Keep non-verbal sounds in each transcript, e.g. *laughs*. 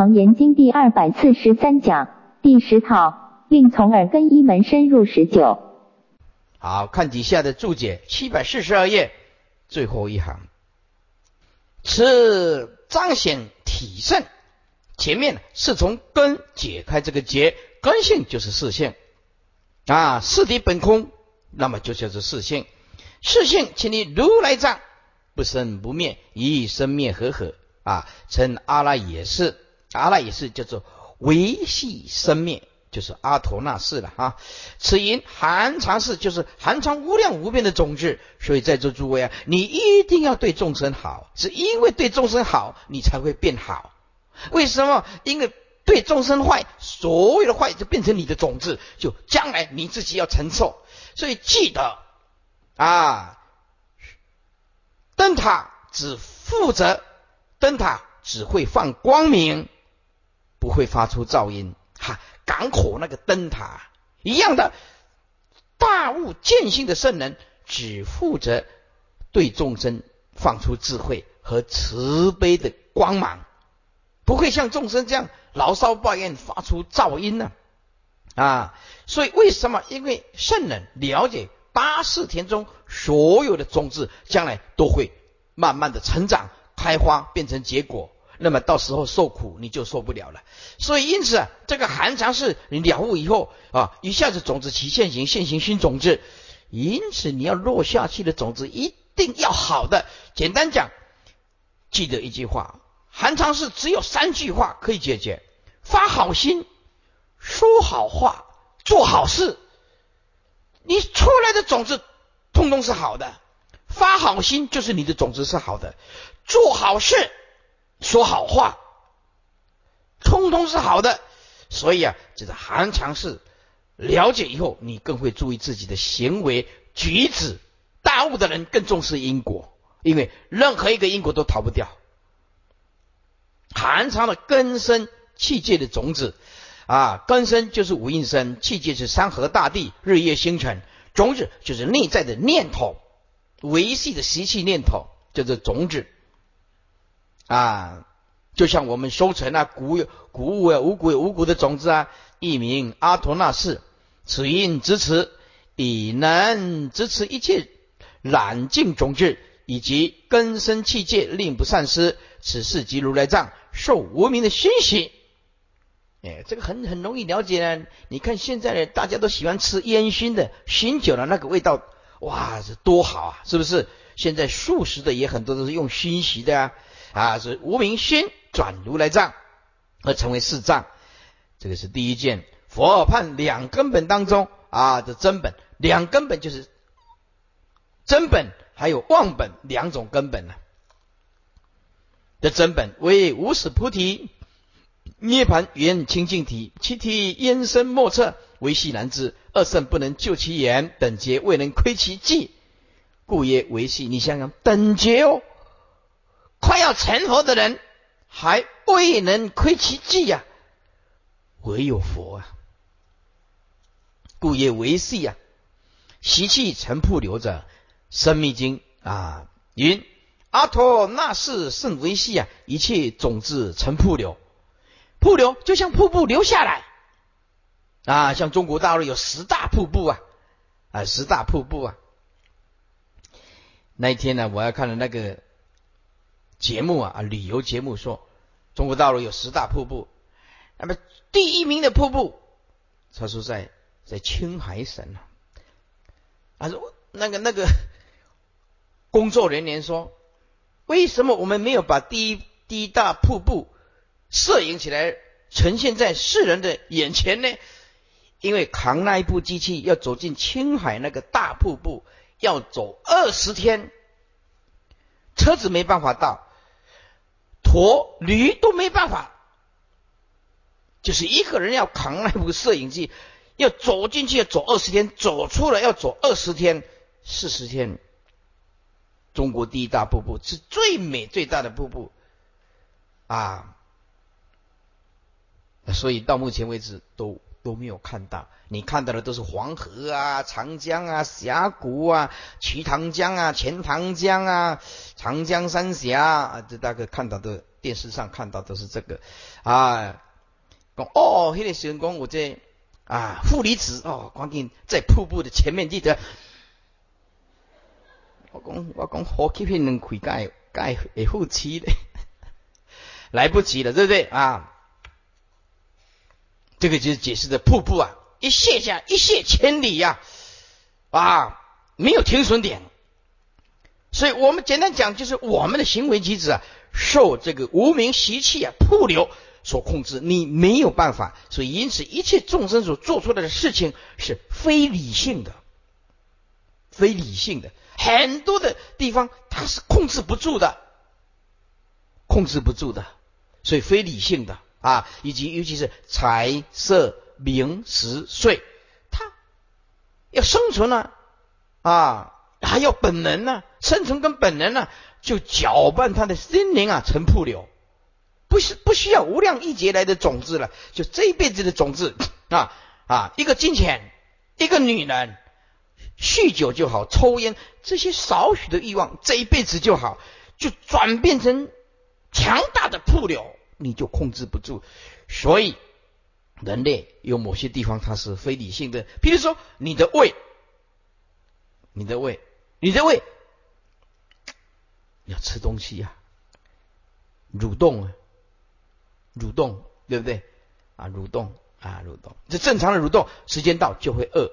楞严经第二百四十三讲第十套，令从耳根一门深入十九。好看底下的注解，七百四十二页最后一行，此彰显体圣。前面是从根解开这个结，根性就是四性啊，四体本空，那么就叫做四性。四性，请你如来藏不生不灭，一生灭合合啊，称阿拉也是，阿拉也是叫做维系生灭，就是阿陀那氏了哈。此因含藏是就是含藏无量无边的种子，所以在座诸位啊，你一定要对众生好，是因为对众生好，你才会变好。为什么？因为对众生坏，所有的坏就变成你的种子，就将来你自己要承受。所以记得啊，灯塔只负责灯塔只会放光明，不会发出噪音。哈，港口那个灯塔一样的，大悟见性的圣人只负责对众生放出智慧和慈悲的光芒。不会像众生这样牢骚抱怨，发出噪音呢？啊，所以为什么？因为圣人了解八世田中所有的种子，将来都会慢慢的成长、开花，变成结果。那么到时候受苦你就受不了了。所以因此啊，这个寒藏是你了悟以后啊，一下子种子起现行，现行新种子。因此你要落下去的种子一定要好的。简单讲，记得一句话。寒常是只有三句话可以解决：发好心、说好话、做好事。你出来的种子通通是好的，发好心就是你的种子是好的，做好事、说好话，通通是好的。所以啊，这个韩常是了解以后，你更会注意自己的行为举止。大悟的人更重视因果，因为任何一个因果都逃不掉。含藏的根生气界的种子啊，根生就是五蕴生，气界是山河大地、日夜星辰，种子就是内在的念头，维系的习气念头叫做种子啊，就像我们收成啊，谷有谷物啊，五谷有五谷的种子啊，一名阿陀那氏，此因支持以能支持一切染净种子以及根生器界，令不散失。此事即如来藏。受无名的熏习，哎，这个很很容易了解呢。你看现在呢，大家都喜欢吃烟熏的，熏久了那个味道，哇，这多好啊，是不是？现在素食的也很多都是用熏习的啊，啊，是无名心转如来藏而成为四藏，这个是第一件。佛耳判两根本当中啊的真本，两根本就是真本还有妄本两种根本呢。的真本为无始菩提涅盘圆清净体，其体焉深莫测，维系难知。二圣不能救其言，等觉未能窥其迹，故曰维系。你想想，等觉哦，快要成佛的人还未能窥其迹呀，唯有佛啊，故曰维系呀。习气成瀑流者，生命经啊云。阿陀那是甚维系啊！一切种子成瀑流，瀑流就像瀑布流下来啊！像中国大陆有十大瀑布啊，啊，十大瀑布啊！那一天呢，我要看了那个节目啊，啊，旅游节目说中国大陆有十大瀑布，那么第一名的瀑布，他说在在青海省啊，他说那个那个工作人员说。为什么我们没有把第一第一大瀑布摄影起来，呈现在世人的眼前呢？因为扛那一部机器要走进青海那个大瀑布，要走二十天，车子没办法到，驼驴都没办法，就是一个人要扛那部摄影机，要走进去要走二十天，走出来要走二十天、四十天。中国第一大瀑布是最美最大的瀑布啊，所以到目前为止都都没有看到。你看到的都是黄河啊、长江啊、峡谷啊、瞿塘江啊、钱塘江啊、长江三峡啊，这大概看到的电视上看到都是这个啊。讲哦，那个时候讲我在啊负离子哦，关键在瀑布的前面记得。我讲我讲呼吸片能开盖盖会呼气的，*laughs* 来不及了，对不对啊？这个就是解释的瀑布啊，一泻下一泻千里呀，啊，没有停损点。所以我们简单讲，就是我们的行为机制啊，受这个无名习气啊瀑流所控制，你没有办法。所以因此，一切众生所做出来的事情是非理性的，非理性的。很多的地方它是控制不住的，控制不住的，所以非理性的啊，以及尤其是财色名食睡，它要生存呢啊，还要本能呢，生存跟本能呢，就搅拌他的心灵啊，成瀑流，不是不需要无量亿劫来的种子了，就这一辈子的种子啊啊，一个金钱，一个女人。酗酒就好，抽烟这些少许的欲望，这一辈子就好，就转变成强大的瀑流，你就控制不住。所以，人类有某些地方它是非理性的，比如说你的胃，你的胃，你的胃要吃东西呀，蠕动啊，蠕动，对不对？啊，蠕动啊，蠕动，这正常的蠕动，时间到就会饿。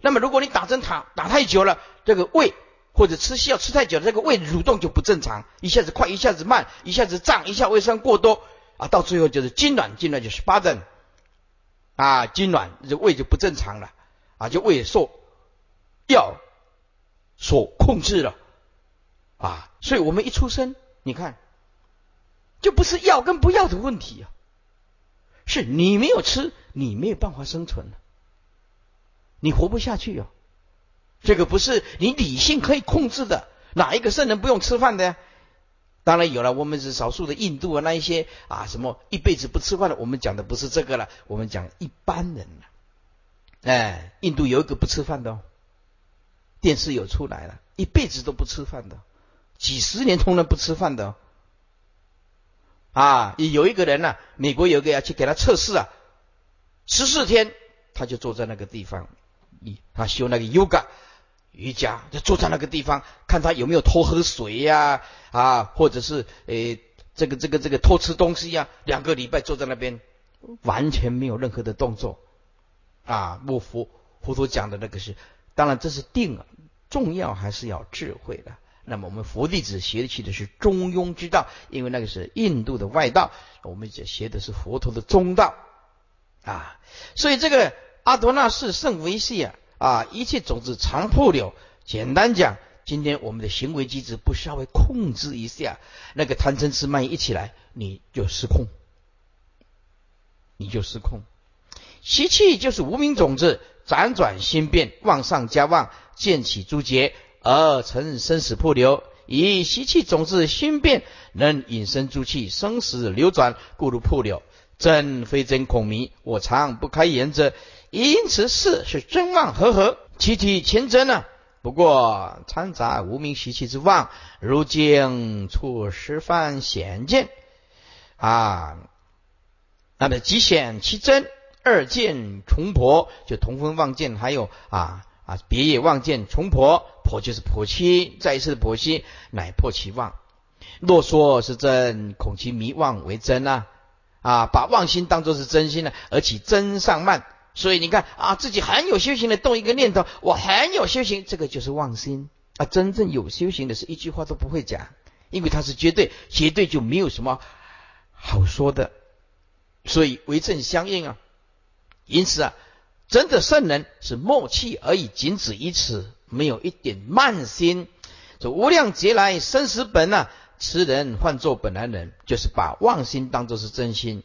那么，如果你打针打打太久了，这个胃或者吃西药吃太久了，这个胃蠕动就不正常，一下子快，一下子慢，一下子胀，一下胃酸过多啊，到最后就是痉挛，痉挛就是巴顿啊，痉挛这胃就不正常了啊，就胃受药所控制了啊，所以我们一出生，你看就不是要跟不要的问题啊，是你没有吃，你没有办法生存。你活不下去哦，这个不是你理性可以控制的。哪一个圣人不用吃饭的呀？当然有了，我们是少数的印度啊，那一些啊什么一辈子不吃饭的，我们讲的不是这个了，我们讲一般人了。哎，印度有一个不吃饭的哦，电视有出来了，一辈子都不吃饭的，几十年从来不吃饭的。啊，有一个人呢，美国有一个要去给他测试啊，十四天他就坐在那个地方。他修那个 yoga 瑜伽，就坐在那个地方，看他有没有偷喝水呀，啊，或者是诶，这个这个这个偷吃东西呀。两个礼拜坐在那边，完全没有任何的动作，啊，我佛佛陀讲的那个是，当然这是定，重要还是要智慧的。那么我们佛弟子学起的是中庸之道，因为那个是印度的外道，我们学的是佛陀的中道，啊，所以这个。阿多那是圣维系啊啊！一切种子常破流。简单讲，今天我们的行为机制不稍微控制一下，那个贪嗔痴慢一起来，你就失控，你就失控。习气就是无名种子，辗转心变，妄上加妄，渐起诸结，而成生死破流。以习气种子心变，能引生诸气，生死流转，故如破流。真非真，恐迷。我常不开言者。因此，事是真妄合合，其体前真呢？不过掺杂无名习气之妄，如今处十番显见啊。那么即显其真，二见重婆，就同分妄见，还有啊啊别业妄见重婆，婆就是婆妻，再一次的婆妻，乃破其妄。若说是真，恐其迷妄为真啊啊，把妄心当作是真心呢，而起真上慢。所以你看啊，自己很有修行的动一个念头，我很有修行，这个就是妄心啊。真正有修行的是一句话都不会讲，因为他是绝对，绝对就没有什么好说的。所以为正相应啊。因此啊，真的圣人是默契而已，仅止于此，没有一点慢心。这无量劫来生死本啊，持人换作本来人，就是把妄心当作是真心。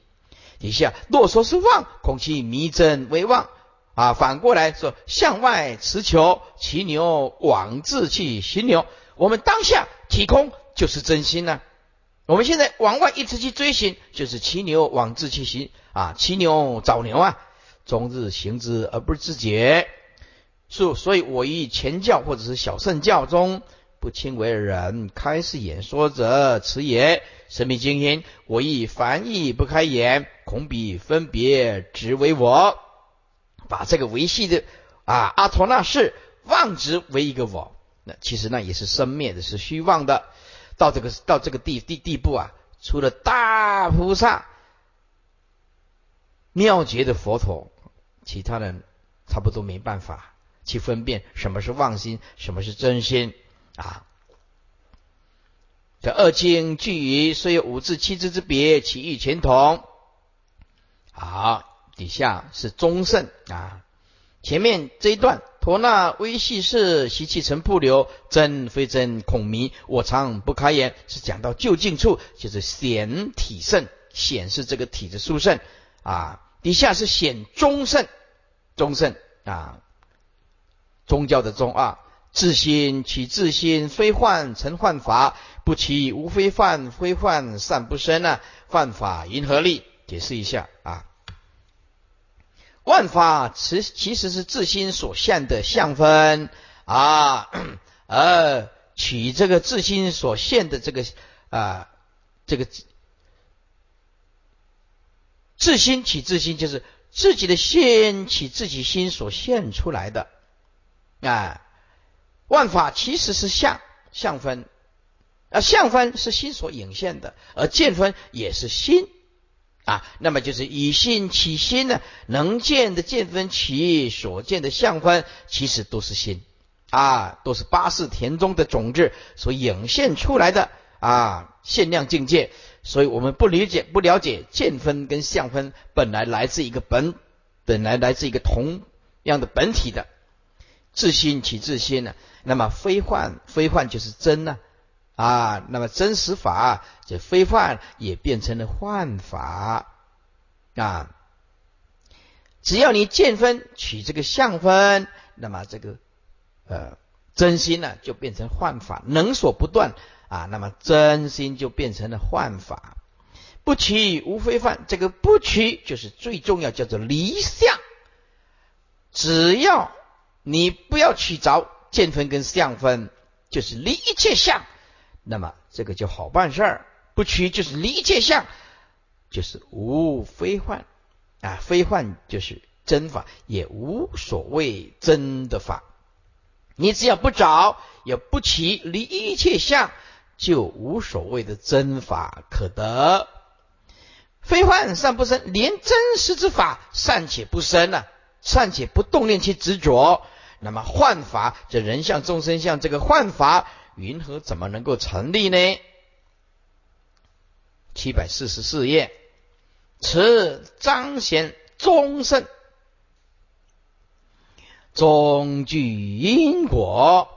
底下若说是妄，恐其迷真为妄啊。反过来说，向外持求，骑牛往自去行牛。我们当下体空就是真心呢。我们现在往外一直去追寻，就是骑牛往自去行啊，骑牛找牛啊，终日行之而不自觉。所所以，我于前教或者是小圣教中不轻为人开示演说者，此也。神秘精英，我亦凡意不开眼，恐彼分别执为我，把这个维系的啊阿陀那氏妄执为一个我，那其实那也是生灭的，是虚妄的。到这个到这个地地地步啊，除了大菩萨妙觉的佛陀，其他人差不多没办法去分辨什么是妄心，什么是真心。啊，这二经俱于虽有五字七字之别，其义全同。好，底下是中圣啊。前面这一段，陀那微细是习气成瀑流，真非真，恐迷。我常不开眼，是讲到就近处，就是显体圣，显示这个体的殊胜啊。底下是显中圣，中圣啊，宗教的宗啊。自心起自心，非幻成幻法，不起无非幻，非幻善不生啊！幻法因何立？解释一下啊。万法其其实是自心所现的相分啊，*clears throat* 而取这个自心所现的这个啊，这个自心起自心，就是自己的心起自己心所现出来的啊。万法其实是相相分，啊相分是心所引现的，而见分也是心。啊，那么就是以心起心呢，能见的见分起所见的相分，其实都是心。啊，都是八识田中的种子所引现出来的。啊限量境界，所以我们不理解不了解见分跟相分本来来自一个本，本来来自一个同样的本体的。自心起自心呢。那么非幻非幻就是真呢啊，那么真实法这非幻也变成了幻法啊。只要你见分取这个相分，那么这个呃真心呢就变成幻法，能所不断啊，那么真心就变成了幻法。不取无非幻，这个不取就是最重要，叫做离相。只要你不要取着。见分跟相分就是离一切相，那么这个就好办事儿。不取就是离一切相，就是无非幻啊，非幻就是真法，也无所谓真的法。你只要不找，也不起离一切相，就无所谓的真法可得。非幻善不生，连真实之法善且不生呢，善且不动念其执着。那么幻法，这人相众生相，这个幻法云何怎么能够成立呢？七百四十四页，此彰显中圣，中具因果，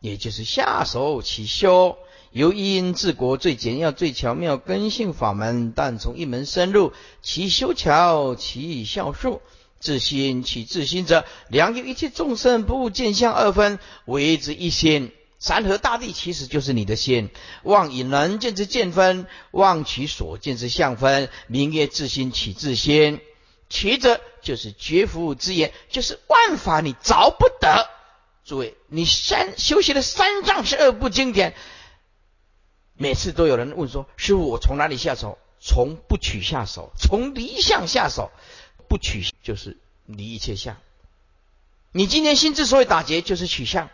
也就是下手起修，由因治国最简要、最巧妙根性法门，但从一门深入，其修巧，其效数。自心起自心者，良有一切众生不见相二分，为之一心。山河大地其实就是你的心。望以能见之见分，望其所见之相分，名曰自心起自心。其者就是绝福之言，就是万法你着不得。诸位，你三修习的三藏十二部经典，每次都有人问说：师傅，我从哪里下手？从不取下手，从离相下手。不取就是离一切相。你今天心之所以打结，就是取相，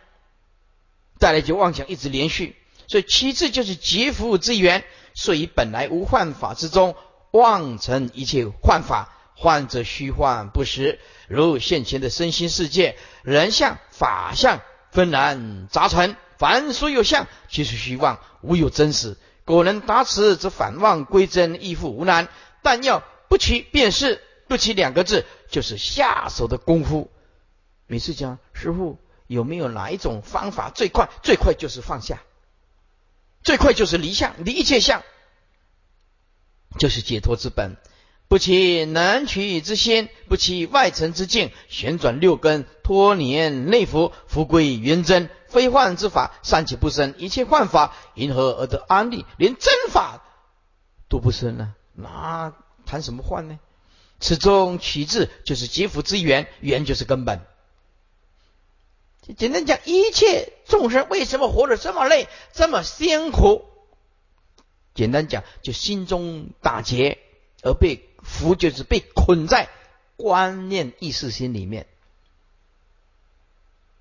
再来就妄想一直连续。所以其次就是劫福之缘，所以本来无幻法之中，妄成一切幻法，幻则虚幻不实。如现前的身心世界，人相、法相纷然杂陈，凡所有相，皆是虚妄，无有真实。果能达此，则反妄归真，亦复无难。但要不取，便是。不起两个字，就是下手的功夫。每次讲师傅有没有哪一种方法最快？最快就是放下，最快就是离相，离一切相，就是解脱之本。不起南取之心，不起外尘之境，旋转六根，脱年内服，复归原真。非幻之法，善且不生，一切幻法，因何而得安利？连真法都不生呢？那谈什么幻呢？此中取自就是劫福之源，源就是根本。简单讲，一切众生为什么活得这么累、这么辛苦？简单讲，就心中打结，而被福，就是被捆在观念意识心里面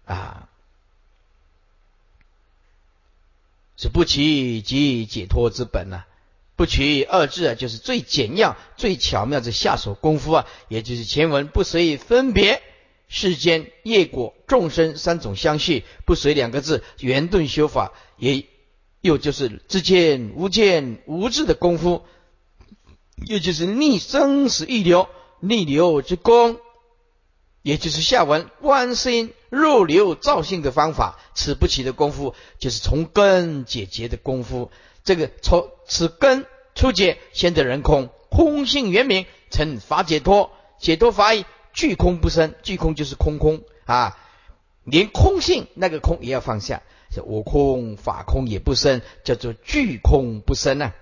啊，是不起即解脱之本呐。不取二字啊，就是最简要、最巧妙的下手功夫啊，也就是前文不随分别。世间业果众生三种相续，不随两个字圆顿修法，也又就是知见无见无智的功夫，也就是逆生死逆流逆流之功，也就是下文观心入流造性的方法。此不起的功夫，就是从根解结的功夫。这个从此根出解，先得人空，空性圆明，成法解脱，解脱法义。具空不生，具空就是空空啊，连空性那个空也要放下，我空法空也不生，叫做具空不生啊。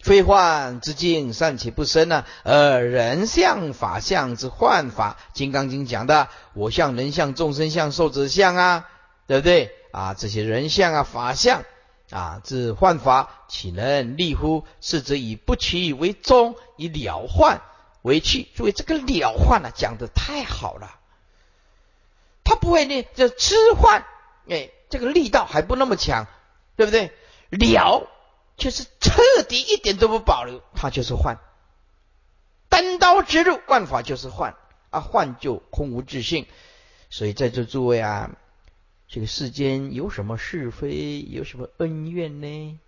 非幻之境善且不生呢，而人相法相之幻法，《金刚经》讲的我相、人相、众生相、寿者相啊，对不对啊？这些人相啊、法相。啊，自幻法岂能立乎？是则以不取为宗，以了幻为去。诸位，这个了幻呢，讲的太好了。他不会呢，这痴幻，哎，这个力道还不那么强，对不对？了却是彻底一点都不保留，它就是幻。单刀直入，万法就是幻啊，幻就空无自性。所以在座诸位啊。这个世间有什么是非，有什么恩怨呢？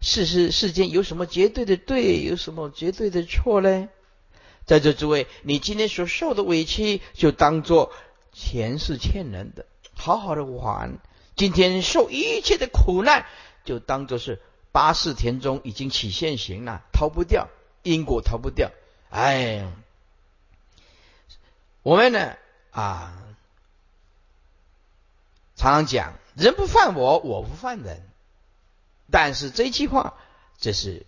世世世间有什么绝对的对，有什么绝对的错呢？在这诸位，你今天所受的委屈，就当做前世欠人的，好好的还。今天受一切的苦难，就当做是八世田中已经起现行了，逃不掉因果，逃不掉。哎，我们呢啊。常常讲人不犯我，我不犯人。但是这句话，这是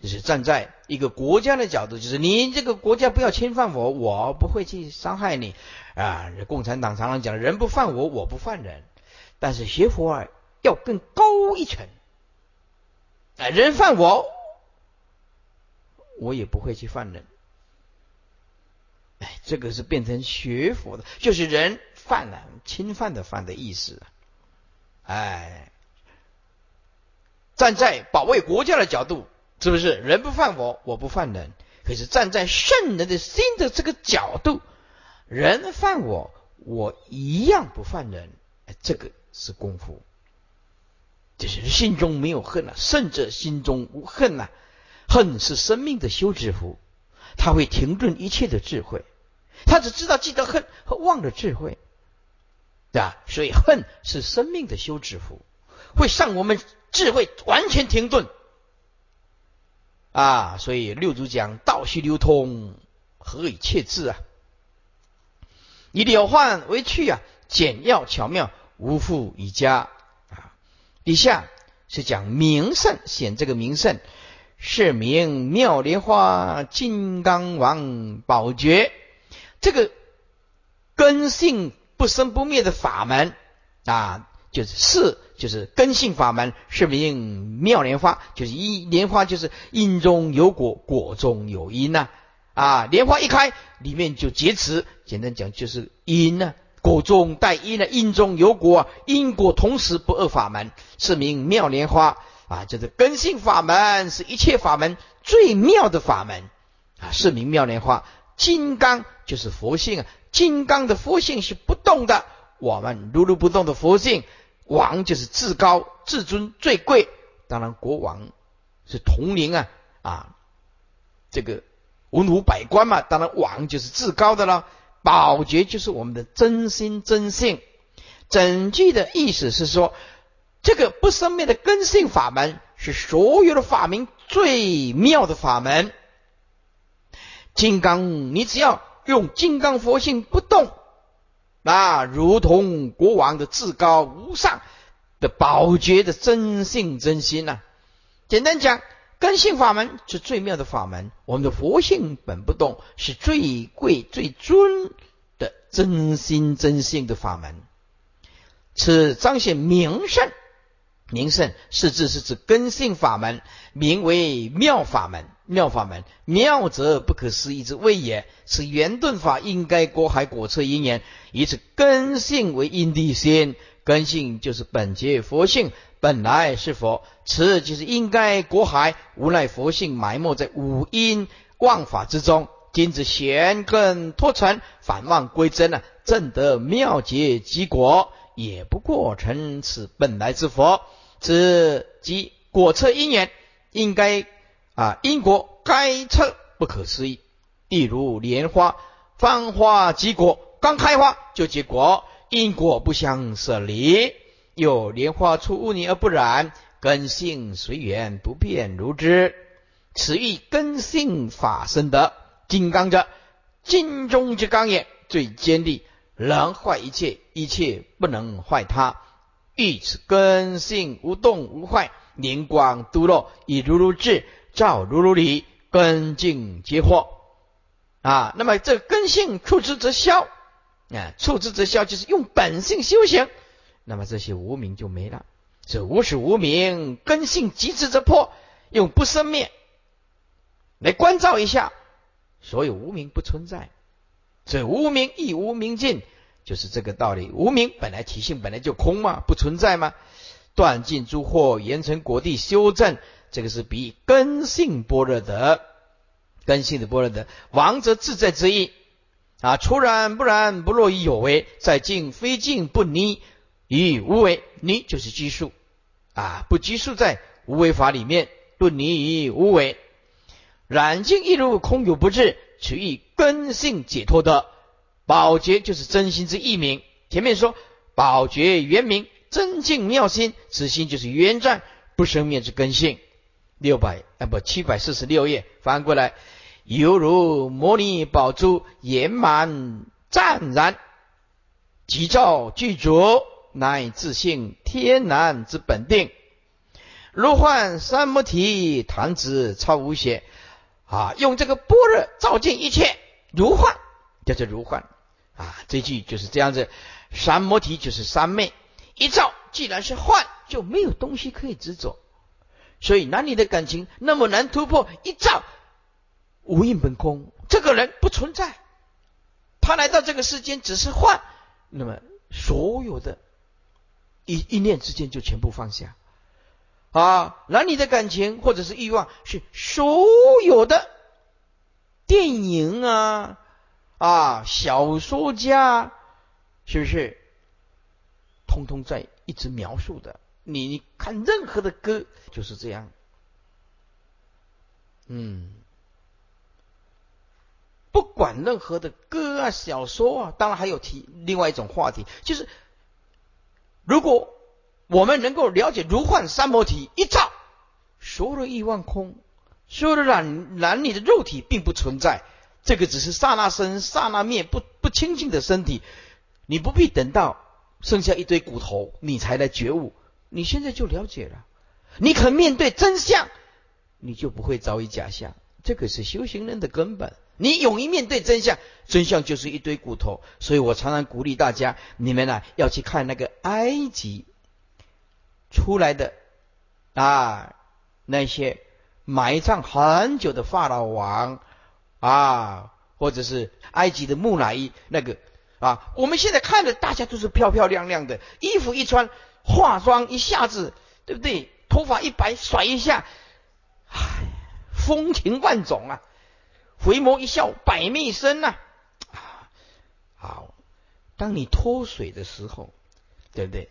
就是站在一个国家的角度，就是你这个国家不要侵犯我，我不会去伤害你啊。共产党常常讲人不犯我，我不犯人。但是学佛啊要更高一层，啊，人犯我，我也不会去犯人。哎，这个是变成学佛的，就是人。犯了侵犯的犯的意思，哎，站在保卫国家的角度，是不是人不犯我，我不犯人？可是站在圣人的心的这个角度，人犯我，我一样不犯人。哎，这个是功夫，就是心中没有恨了，胜者心中无恨呐。恨是生命的休止符，他会停顿一切的智慧，他只知道记得恨和忘了智慧。啊，所以恨是生命的休止符，会让我们智慧完全停顿。啊，所以六祖讲道须流通，何以切字啊？以了幻为去啊，简要巧妙，无复以加啊。底下是讲名胜，显这个名胜是名妙莲花金刚王宝觉，这个根性。不生不灭的法门啊，就是是就是根性法门，是名妙莲花，就是一莲花就是因中有果，果中有因呐。啊，莲花一开，里面就结持，简单讲就是因呢，果中带因呢，因中有果，因果同时不二法门，是名妙莲花。啊，就是根性法门，是一切法门最妙的法门啊，是名妙莲花，金刚就是佛性啊。金刚的佛性是不动的，我们如如不动的佛性，王就是至高、至尊、最贵。当然，国王是统领啊啊，这个文武百官嘛，当然王就是至高的了。宝觉就是我们的真心真性。整句的意思是说，这个不生灭的根性法门是所有的法门最妙的法门。金刚，你只要。用金刚佛性不动，啊，如同国王的至高无上的宝觉的真性真心呐。简单讲，根性法门是最妙的法门，我们的佛性本不动，是最贵最尊的真心真性的法门。此彰显名胜，名胜是指是指根性法门，名为妙法门。妙法门，妙则不可思议之谓也。此圆顿法应该果海果测因缘，以此根性为因地先。根性就是本觉佛性，本来是佛。此就是应该果海，无奈佛性埋没在五因妄法之中。今子玄根脱尘，反望归真了，正得妙结即果，也不过成此本来之佛。此即果测因缘，应该。啊，因果该测不可思议，例如莲花芳花结果，刚开花就结果，因果不相舍离。有莲花出污泥而不染，根性随缘不变如之。此欲根性法生的金刚者，金中之刚也，最坚利，能坏一切，一切不能坏它。欲此根性无动无坏，灵光独落，以如如智。照如如理，根净皆惑啊。那么这根性处之则消啊，处之则消就是用本性修行，那么这些无名就没了。这无始无明，根性极致则破，用不生灭来关照一下，所有无名不存在。这无名亦无明尽，就是这个道理。无名本来体性本来就空嘛，不存在吗？断尽诸惑，严成果地修正。这个是比根性般若德根性的般若德王者自在之意啊！出然不然，不落于有为，在静非静，不离于无为。离就是拘束啊，不拘束在无为法里面，不离于无为。染净一如空有不至，取以根性解脱的宝觉，就是真心之意名。前面说宝觉原名真净妙心，此心就是原战不生灭之根性。六百啊不七百四十六页翻过来，犹如摩尼宝珠圆满湛然，急躁具足，乃自性天然之本定。如幻三摩提，弹指超无邪啊！用这个般若照见一切，如幻叫做如幻啊！这句就是这样子。三摩提就是三昧，一照既然是幻，就没有东西可以执着。所以男女的感情那么难突破，一照无印本空，这个人不存在，他来到这个世间只是幻，那么所有的一一念之间就全部放下啊！男女的感情或者是欲望，是所有的电影啊啊小说家，是不是通通在一直描述的？你你看任何的歌就是这样，嗯，不管任何的歌啊、小说啊，当然还有提另外一种话题，就是如果我们能够了解如幻三摩体一照，所有的欲望空，所有的男男女的肉体并不存在，这个只是刹那生刹那灭，不不清净的身体，你不必等到剩下一堆骨头，你才来觉悟。你现在就了解了，你肯面对真相，你就不会遭遇假象。这个是修行人的根本。你勇于面对真相，真相就是一堆骨头。所以我常常鼓励大家，你们呢要去看那个埃及出来的啊那些埋葬很久的法老王啊，或者是埃及的木乃伊那个啊，我们现在看的大家都是漂漂亮亮的衣服一穿。化妆一下子，对不对？头发一摆，甩一下，唉，风情万种啊！回眸一笑，百媚生呐！啊好，当你脱水的时候，对不对？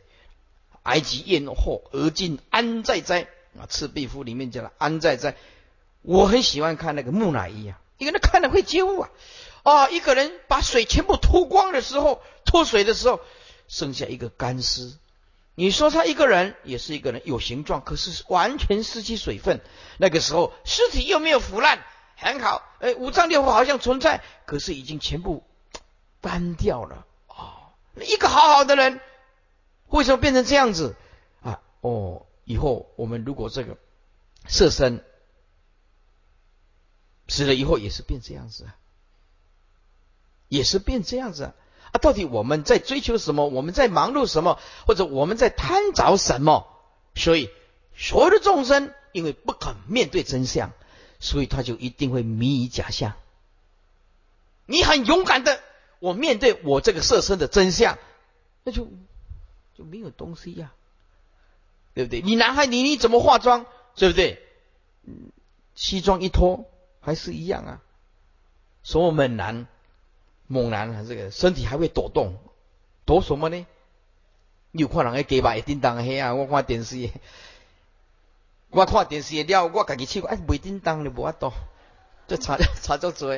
埃及艳后而今安在哉？啊，《赤壁赋》里面讲了安在哉。我很喜欢看那个木乃伊啊，一个人看了会觉悟啊！啊，一个人把水全部脱光的时候，脱水的时候，剩下一个干尸。你说他一个人也是一个人，有形状，可是完全失去水分。那个时候尸体又没有腐烂，很好。哎，五脏六腑好像存在，可是已经全部干掉了。哦，一个好好的人，为什么变成这样子啊？哦，以后我们如果这个色身死了以后也是变这样子，也是变这样子啊。啊，到底我们在追求什么？我们在忙碌什么？或者我们在贪着什么？所以所有的众生因为不肯面对真相，所以他就一定会迷于假象。你很勇敢的，我面对我这个色身的真相，那就就没有东西呀，对不对？你男孩，你你怎么化妆，对不对？嗯西装一脱还是一样啊。所有猛男、猛男啊，这个身体还会抖动，抖什么呢？你有看人个鸡巴一叮当黑啊？我看电视，我看电视了，我家己去，哎，袂叮当你无法度，这差 *laughs* 差足多。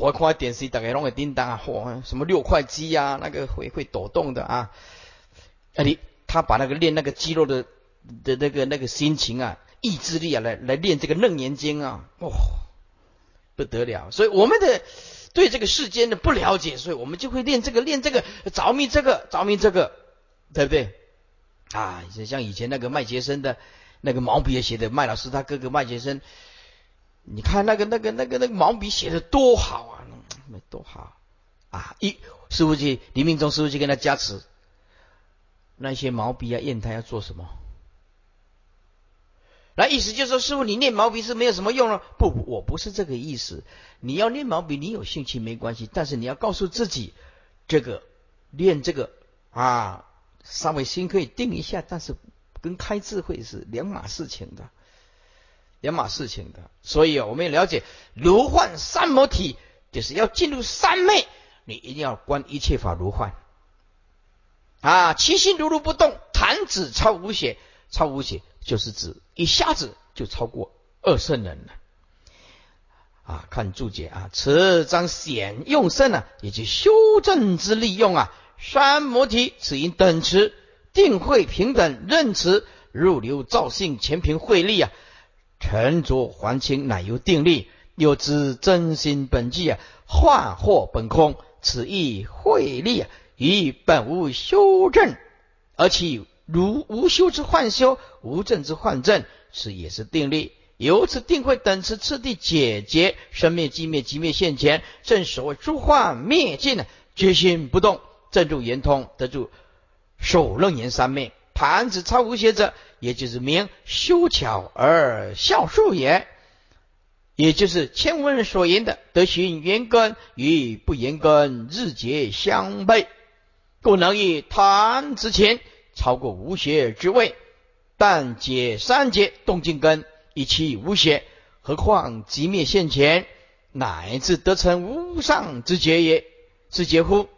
我看电视，大概拢会叮当啊，嚯，什么六块肌啊，那个会会抖动的啊。啊，你他把那个练那个肌肉的的那个那个心情啊，意志力啊，来来练这个楞严经啊，哇，不得了。所以我们的对这个世间的不了解，所以我们就会练这个练这个，着迷这个着迷这个，对不对？啊，像以前那个麦杰森的那个毛笔写的，麦老师他哥哥麦杰森。你看那个那个那个那个毛笔写的多好啊，那多好啊！一师傅去黎明忠师傅去跟他加持，那些毛笔啊砚台要做什么？那意思就是说，师傅你念毛笔是没有什么用了？不，我不是这个意思。你要念毛笔，你有兴趣没关系，但是你要告诉自己，这个练这个啊，稍微心可以定一下，但是跟开智慧是两码事情的。两码事情的，所以啊，我们要了解如幻三摩体，就是要进入三昧，你一定要观一切法如幻啊，其心如如不动，弹指超无邪，超无邪就是指一下子就超过二圣人了啊。看注解啊，此章显用圣啊，以及修正之利用啊，三摩提此因等持定慧平等任持入流造性全凭慧力啊。沉着还清，乃由定力；又知真心本具啊，幻惑本空。此亦慧力啊，以本无修正，而其如无修之幻修，无正之幻正，是也是定力。由此定会等次次第解决生灭寂灭，寂灭现前，正所谓诸幻灭尽呢，决心不动，正入圆通，得住首楞严三昧。盘子超无邪者，也就是名修巧而效数也，也就是前文所言的德行缘根与不缘根日节相悖，故能以坛之前超过无邪之位。但解三劫动静根，以其无邪，何况即灭现前，乃至得成无上之劫也？之劫乎？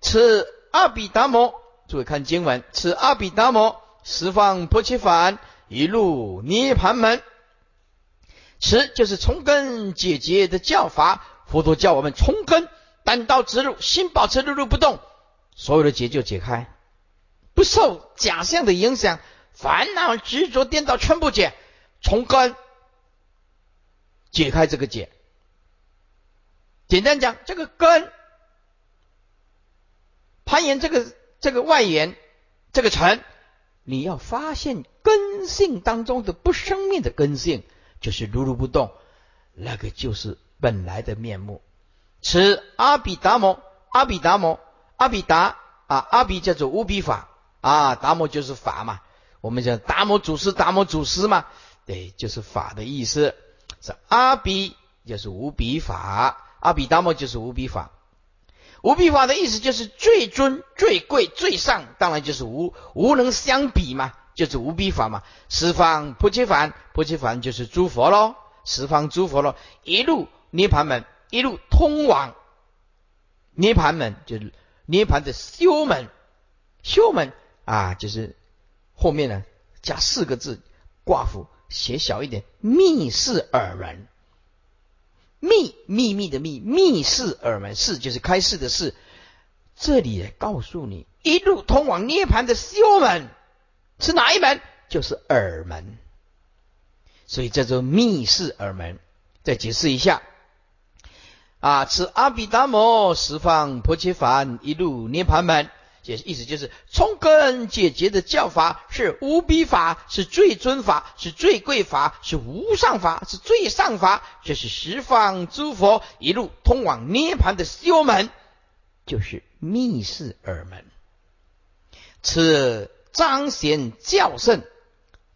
此阿比达摩。诸位看经文，此阿毗达摩十方婆伽梵一路涅盘门，此就是从根解结的教法。佛陀教我们从根单刀直入，心保持如如不动，所有的结就解开，不受假象的影响，烦恼执着颠倒全部解，从根解开这个结。简单讲，这个根攀岩这个。这个外缘，这个尘，你要发现根性当中的不生命的根性，就是如如不动，那个就是本来的面目。此阿比达摩，阿比达摩，阿比达啊，阿比叫做无比法啊，达摩就是法嘛。我们讲达摩祖师，达摩祖师嘛，对，就是法的意思。是阿比就是无比法，阿比达摩就是无比法。无比法的意思就是最尊、最贵、最上，当然就是无无能相比嘛，就是无比法嘛。十方菩提梵，菩提梵就是诸佛喽，十方诸佛喽，一路涅盘门，一路通往涅盘门，就是涅盘的修门，修门啊，就是后面呢加四个字，挂符写小一点，密室耳门。密秘密的密密室耳门室就是开示的事，这里也告诉你一路通往涅盘的修门是哪一门？就是耳门，所以叫做密室耳门。再解释一下啊，此阿毗达摩十方婆伽梵一路涅盘门，这意思就是从根解决的教法是无比法，是最尊法，是最贵法，是无上法，是最上法。这是十方诸佛一路通往涅盘的修门，就是密室耳门。此彰显教圣，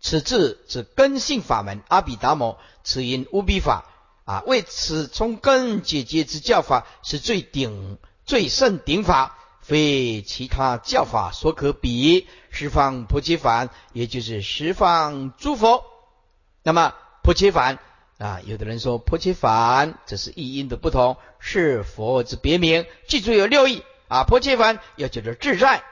此字指根性法门阿毗达摩，此因无比法啊，为此从根解决之教法是最顶最胜顶法。非其他教法所可比，十方菩提梵，也就是十方诸佛。那么菩提梵啊，有的人说菩提梵这是译音的不同，是佛之别名。记住有六义啊，菩提梵又叫做自在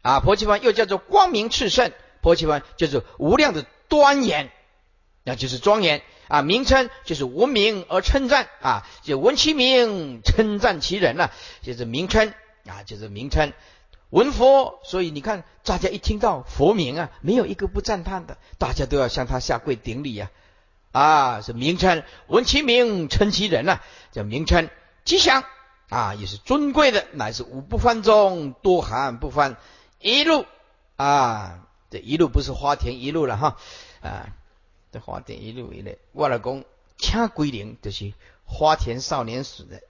啊，菩提梵又叫做光明炽盛，菩提梵就是无量的端严，那就是庄严啊。名称就是闻名而称赞啊，就闻其名称赞其人呐，就是名称。啊，就是名称，闻佛，所以你看，大家一听到佛名啊，没有一个不赞叹的，大家都要向他下跪顶礼呀。啊，是名称，闻其名称其人呐，叫名称，吉祥啊，也是尊贵的，乃是五不翻中多含不犯一路啊，这一路不是花田一路了哈啊，这花田一路一类，外老公掐归零，就是花田少年时的。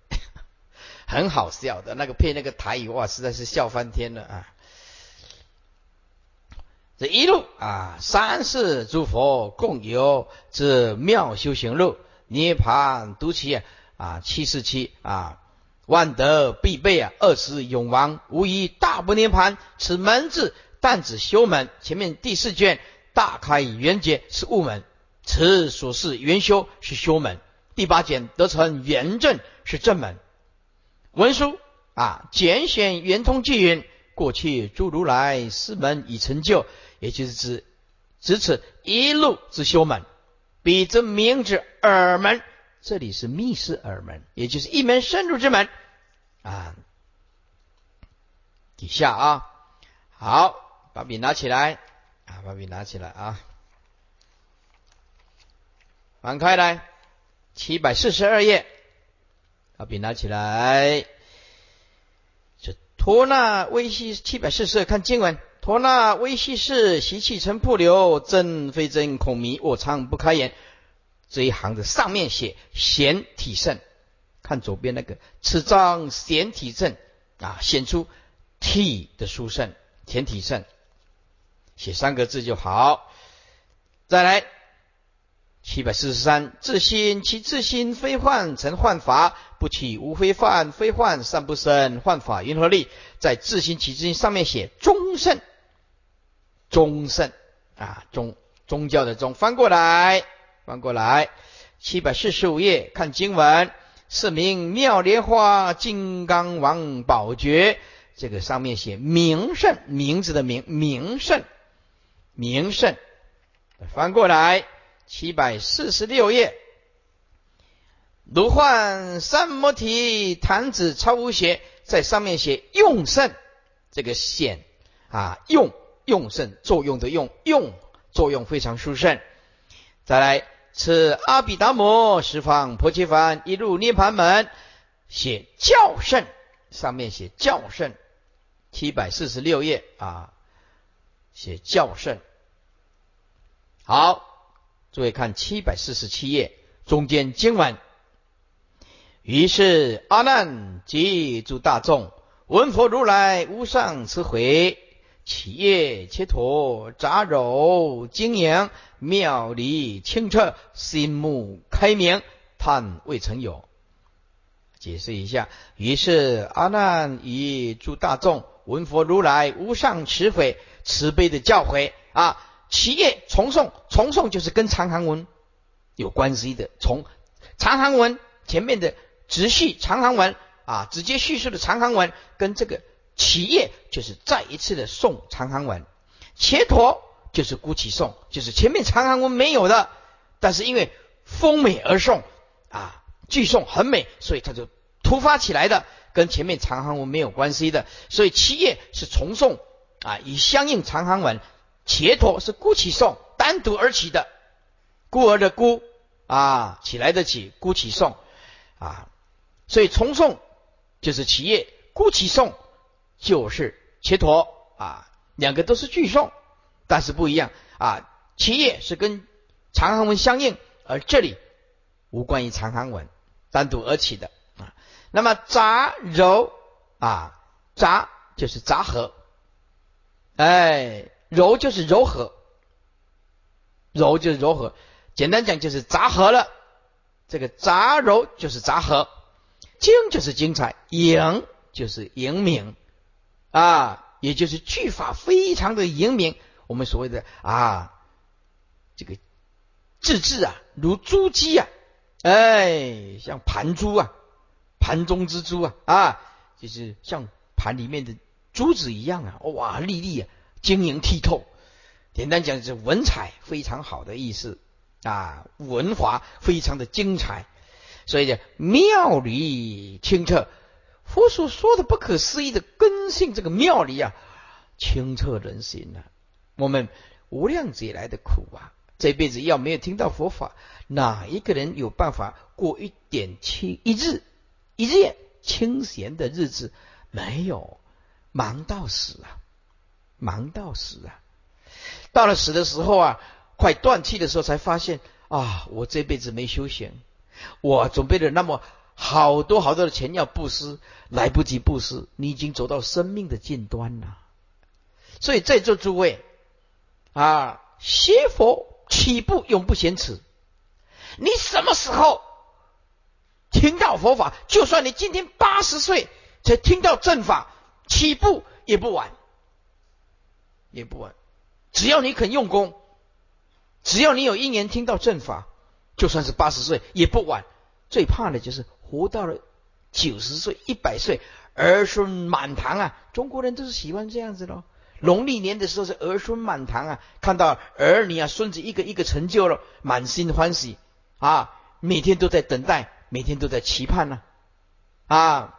很好笑的那个配那个台语哇，实在是笑翻天了啊！这一路啊，三世诸佛共有之妙修行路，涅盘独起啊，七十七啊，万德必备啊，二十永王无疑大不涅盘。此门字但指修门，前面第四卷大开圆觉是悟门，此所示圆修是修门，第八卷得成圆正是正门。文书啊，简选圆通纪云：过去诸如来师门已成就，也就是指指此一路之修门。彼则名之耳门，这里是密室耳门，也就是一门深入之门啊。底下啊，好，把笔拿起来啊，把笔拿起来啊，翻开来，七百四十二页。把笔拿起来，这托那微细七百四十二看经文，托那微细是习气成瀑流，真非真，恐迷，我常不开眼。这一行的上面写显体圣，看左边那个，此章显体圣啊，显出体的殊胜，显体圣，写三个字就好。再来。七百四十三，自心其自心非幻成幻法，不起无非幻，非幻善不生，幻法云何立？在自心其自心上面写中圣，中圣啊，宗宗教的宗，翻过来，翻过来，七百四十五页看经文，是名妙莲花金刚王宝觉，这个上面写名圣，名字的名，名圣，名圣，翻过来。七百四十六页，如幻三摩提坛子超无邪，在上面写用圣，这个显啊用用圣作用的用用作用非常殊胜。再来，此阿毗达摩十方婆伽梵一入涅盘门，写教圣，上面写教圣。七百四十六页啊，写教圣。好。诸位看七百四十七页中间经文，于是阿难及诸大众闻佛如来无上慈悲，起业切陀杂糅精营妙理清澈，心目开明，叹未曾有。解释一下，于是阿难与诸大众闻佛如来无上慈悲慈悲的教诲啊。企业重诵，重诵就是跟长行文有关系的。从长行文前面的直叙长行文啊，直接叙述的长行文，跟这个企业就是再一次的送长行文。切陀就是孤起诵，就是前面长行文没有的，但是因为丰美而诵啊，句诵很美，所以它就突发起来的，跟前面长行文没有关系的。所以企业是重诵啊，以相应长行文。切陀是孤起送，单独而起的，孤儿的孤啊，起来得起，孤起送啊，所以重诵就是企业，故起颂就是切陀啊，两个都是句诵，但是不一样啊。企业是跟长行文相应，而这里无关于长行文，单独而起的啊。那么杂柔啊，杂就是杂合，哎，柔就是柔和，柔就是柔和，简单讲就是杂合了。这个杂柔就是杂合，精就是精彩，颖就是颖明啊，也就是句法非常的颖明。我们所谓的啊。这个字字啊，如珠玑啊，哎，像盘珠啊，盘中之珠啊，啊，就是像盘里面的珠子一样啊，哇，粒粒啊，晶莹剔透。简单讲，是文采非常好的意思啊，文华非常的精彩，所以叫妙理清澈。佛所说的不可思议的根性，这个妙理啊，清澈人心啊，我们无量劫来的苦啊。这辈子要没有听到佛法，哪一个人有办法过一点清一日一日清闲的日子？没有，忙到死啊，忙到死啊！到了死的时候啊，快断气的时候，才发现啊，我这辈子没修行，我准备了那么好多好多的钱要布施，来不及布施，你已经走到生命的尽端了。所以在座诸位啊，学佛。起步永不嫌迟。你什么时候听到佛法？就算你今天八十岁才听到正法，起步也不晚，也不晚。只要你肯用功，只要你有一年听到正法，就算是八十岁也不晚。最怕的就是活到了九十岁、一百岁，儿孙满堂啊！中国人都是喜欢这样子喽。农历年的时候是儿孙满堂啊，看到儿女啊、孙子一个一个成就了，满心欢喜啊，每天都在等待，每天都在期盼呢，啊，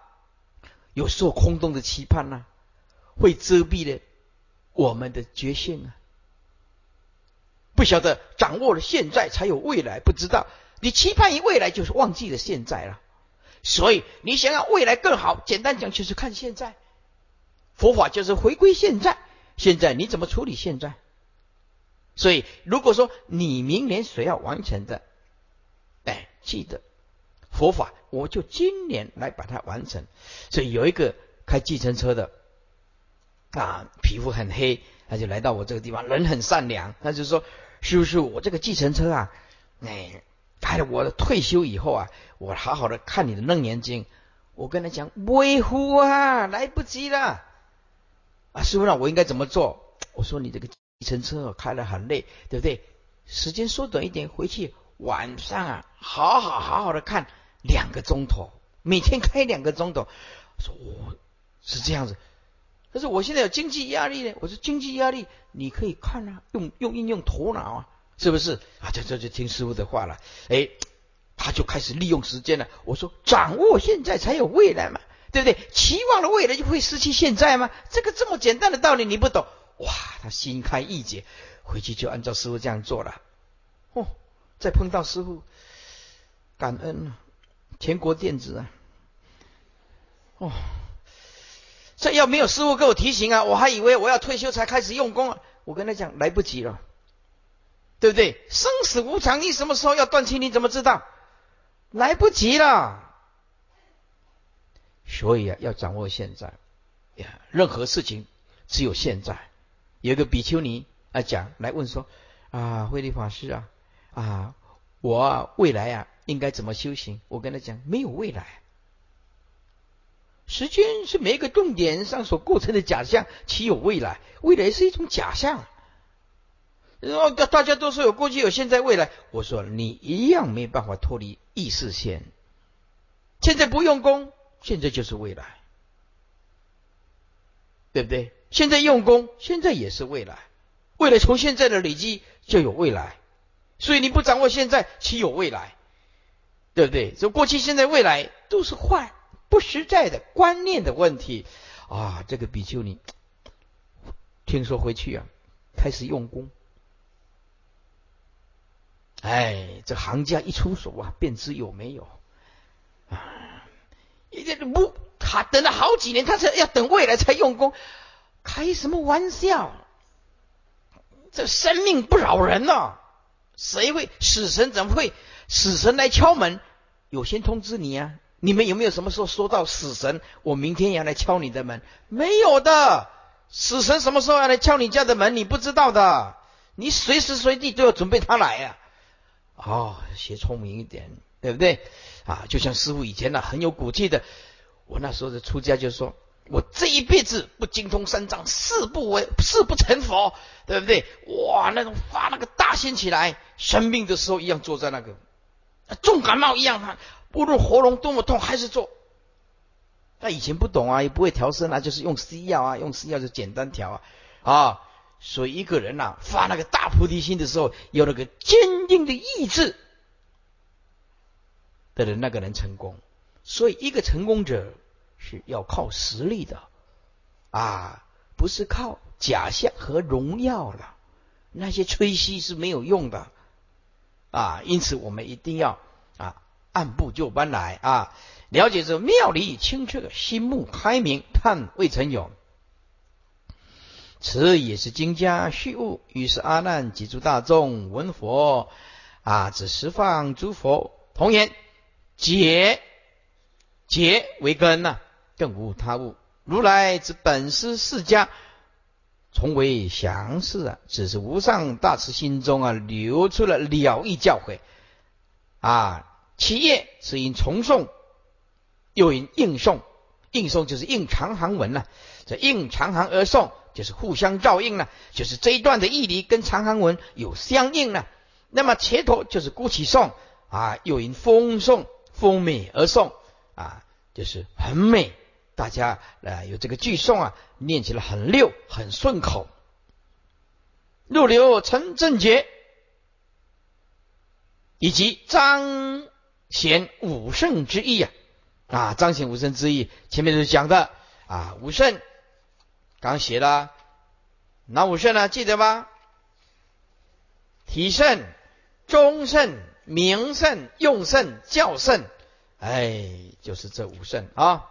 有时候空洞的期盼呢，会遮蔽了我们的觉性啊，不晓得掌握了现在才有未来，不知道你期盼于未来就是忘记了现在了，所以你想要未来更好，简单讲就是看现在，佛法就是回归现在。现在你怎么处理现在？所以如果说你明年所要完成的，哎，记得佛法，我就今年来把它完成。所以有一个开计程车的啊，皮肤很黑，他就来到我这个地方，人很善良，他就说：“是不是，我这个计程车啊，哎，拍我的退休以后啊，我好好的看你的楞严经。”我跟他讲：“维护啊，来不及了。”啊，师傅让我应该怎么做？我说你这个计程车开得很累，对不对？时间缩短一点，回去晚上啊，好好好好的看两个钟头，每天开两个钟头。说我是这样子，可是我现在有经济压力呢。我说经济压力你可以看啊，用用应用头脑啊，是不是？啊，这这就听师傅的话了。哎，他就开始利用时间了。我说掌握现在才有未来嘛。对不对？期望了未来就会失去现在吗？这个这么简单的道理你不懂？哇，他心开意解，回去就按照师傅这样做了。哦，再碰到师傅，感恩啊，全国电子啊。哦，这要没有师傅给我提醒啊，我还以为我要退休才开始用功啊。我跟他讲，来不及了，对不对？生死无常，你什么时候要断气？你怎么知道？来不及了。所以啊，要掌握现在呀，任何事情只有现在。有个比丘尼啊讲来问说啊，慧律法师啊啊，我未来啊应该怎么修行？我跟他讲，没有未来，时间是每一个重点上所构成的假象，岂有未来？未来是一种假象。然后大家都说有过去、有现在、未来，我说你一样没办法脱离意识线。现在不用功。现在就是未来，对不对？现在用功，现在也是未来。未来从现在的累积就有未来，所以你不掌握现在，岂有未来？对不对？这过去、现在、未来都是坏、不实在的观念的问题啊！这个比丘尼听说回去啊，开始用功。哎，这行家一出手啊，便知有没有啊。不，他等了好几年，他才要等未来才用功。开什么玩笑？这生命不饶人呐！谁会死神怎么会死神来敲门？有先通知你啊？你们有没有什么时候说到死神？我明天要来敲你的门？没有的。死神什么时候要来敲你家的门？你不知道的。你随时随地都要准备他来呀。哦，学聪明一点，对不对？啊，就像师傅以前呢，很有骨气的。我那时候的出家就说。我这一辈子不精通三藏，誓不为誓不成佛，对不对？哇，那种发那个大心起来，生病的时候一样坐在那个，重感冒一样，他无论喉咙多么痛还是做。他以前不懂啊，也不会调声啊，就是用西药啊，用西药就简单调啊啊。所以一个人呐，发那个大菩提心的时候，有那个坚定的意志的人，那个人成功。所以一个成功者。是要靠实力的啊，不是靠假象和荣耀了。那些吹嘘是没有用的啊。因此，我们一定要啊，按部就班来啊，了解这妙理清澈，心目开明，叹未曾有。此也是经家虚物。于是阿难及诸大众闻佛啊，只十方诸佛同言：解解为根呐。更无他物，如来之本师释迦，从为详示啊，只是无上大慈心中啊，流出了了义教诲啊。其业是因重诵，又因应诵，应诵就是应长行文了。这应长行而诵，就是互相照应了，就是这一段的义理跟长行文有相应了。那么前头就是孤起诵啊，又因风诵风美而诵啊，就是很美。大家呃有这个句诵啊，念起来很溜，很顺口。入流成正觉，以及彰显武圣之意啊啊，彰显武圣之意。前面就讲的啊，武圣刚写了哪武圣呢？记得吧？体圣、中圣、名圣、用圣、教圣，哎，就是这五圣啊。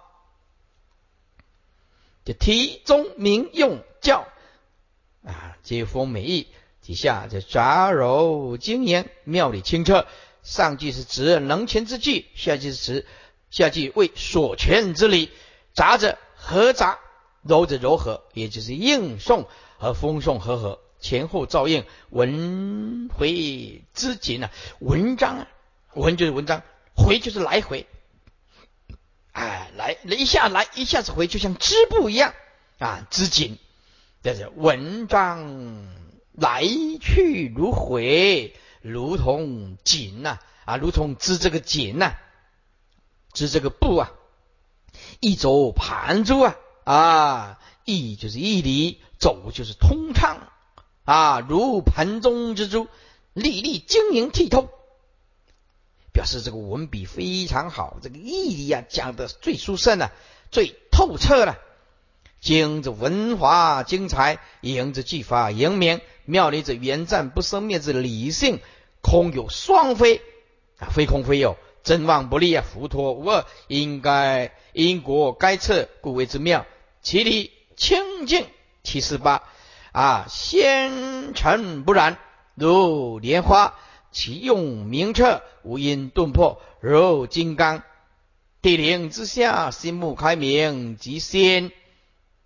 就题中名用教啊，皆丰美意。底下这杂糅精严，妙理清澈。上句是指能全之句，下句是指下句为所全之理。杂者合杂，柔者柔和，也就是应诵和风诵和合，前后照应，文回之紧啊。文章啊，文就是文章，回就是来回。哎，来一下来一下子回，就像织布一样啊，织锦。这是文章来去如回，如同锦呐啊，如同织这个锦呐，织这个布啊，一走盘珠啊啊，一就是一里，走就是通畅啊，如盘中之珠，粒粒晶莹剔透。表示这个文笔非常好，这个义理啊讲的最殊胜了，最透彻了。经着文华精彩，迎着技法扬明，妙理者原战不生灭之理性，空有双非啊，非空非有，真妄不立啊，浮脱无二，应该因果该测，故为之妙。其理清净，七十八啊，纤尘不染，如莲花。其用明彻，无因顿破，如金刚。地灵之下，心目开明，即先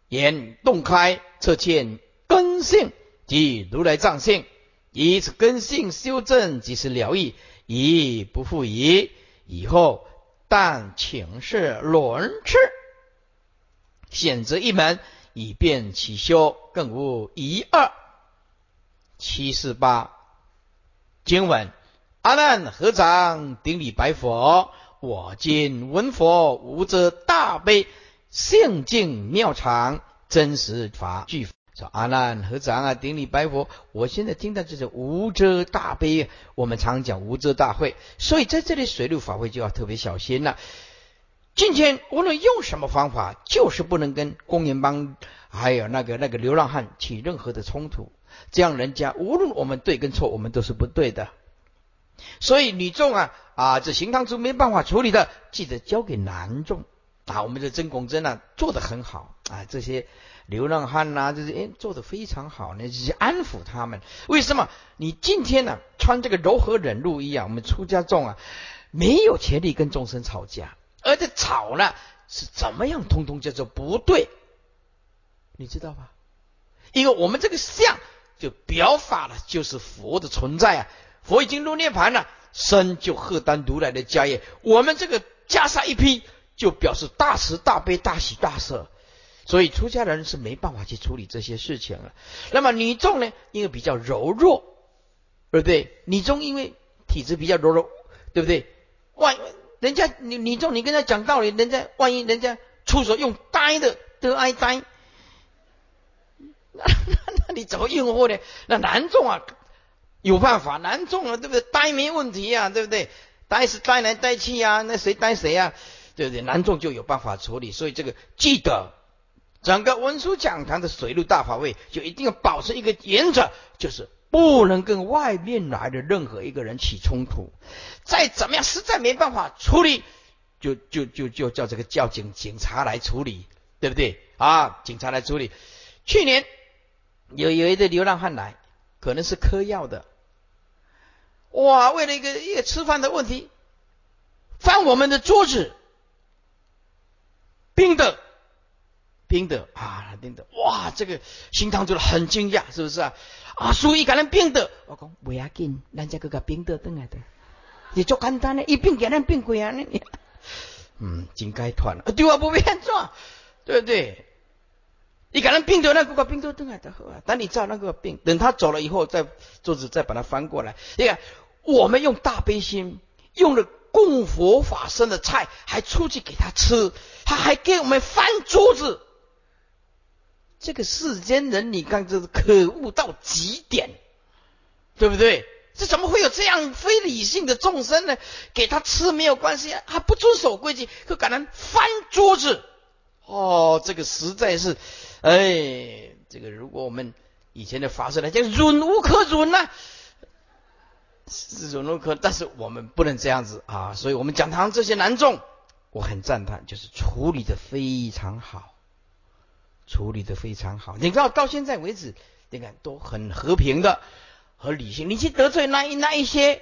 眼洞开，测见根性，即如来藏性。以此根性修正，即是了义，亦不复疑。以后但请示轮次，选择一门，以便其修，更无一二。七四八。经文：阿难合掌顶礼白佛，我今闻佛无遮大悲，性净妙常，真实法具。说阿难合掌啊，顶礼白佛。我现在听到这是无遮大悲，我们常讲无遮大会，所以在这里水陆法会就要特别小心了。今天无论用什么方法，就是不能跟公园帮还有那个那个流浪汉起任何的冲突。这样人家无论我们对跟错，我们都是不对的。所以女众啊啊，这行当中没办法处理的，记得交给男众啊。我们的真公真啊做得很好啊，这些流浪汉呐，这些哎做的非常好呢，就是安抚他们。为什么？你今天呢穿这个柔和忍辱衣啊，我们出家众啊没有权利跟众生吵架，而且吵呢是怎么样，通通叫做不对，你知道吧？因为我们这个相就表法了，就是佛的存在啊。佛已经入涅盘了，身就荷担如来的家业。我们这个袈裟一披，就表示大慈大悲、大喜大舍。所以出家人是没办法去处理这些事情了。那么女众呢，因为比较柔弱，对不对？女众因为体质比较柔弱，对不对？万人家女女众，你跟他讲道理，人家万一人家出手用呆的得挨呆，那那你怎么应付呢？那男众啊，有办法，男众啊，对不对？呆没问题啊，对不对？呆是呆来呆去啊，那谁呆谁啊？对不对？男众就有办法处理。所以这个记得。整个文殊讲堂的水陆大法位，就一定要保持一个原则，就是不能跟外面来的任何一个人起冲突。再怎么样，实在没办法处理，就就就就叫这个叫警警察来处理，对不对？啊，警察来处理。去年有有一个流浪汉来，可能是嗑药的，哇，为了一个一个吃饭的问题，翻我们的桌子，冰的。冰的啊，冰的哇！这个心汤就很惊讶，是不是啊？啊，所以给人冰的，我讲不要紧，人家哥哥冰的等来的，也就简单的，一冰给人冰过啊！嗯，真该团了，对啊，不变做，对不对？你给人冰的那哥哥冰的等来的好啊，等你照那个病，等他走了以后，再桌子再把它翻过来。你看，我们用大悲心，用了供佛法身的菜，还出去给他吃，他还给我们翻桌子。这个世间人，你看这是可恶到极点，对不对？这怎么会有这样非理性的众生呢？给他吃没有关系，还不遵守规矩，可敢人翻桌子？哦，这个实在是，哎，这个如果我们以前的法师来讲，忍无可忍呐，是忍无可，但是我们不能这样子啊，所以我们讲堂这些男众，我很赞叹，就是处理的非常好。处理的非常好，你知道到现在为止，你看都很和平的和理性。你去得罪那一那一些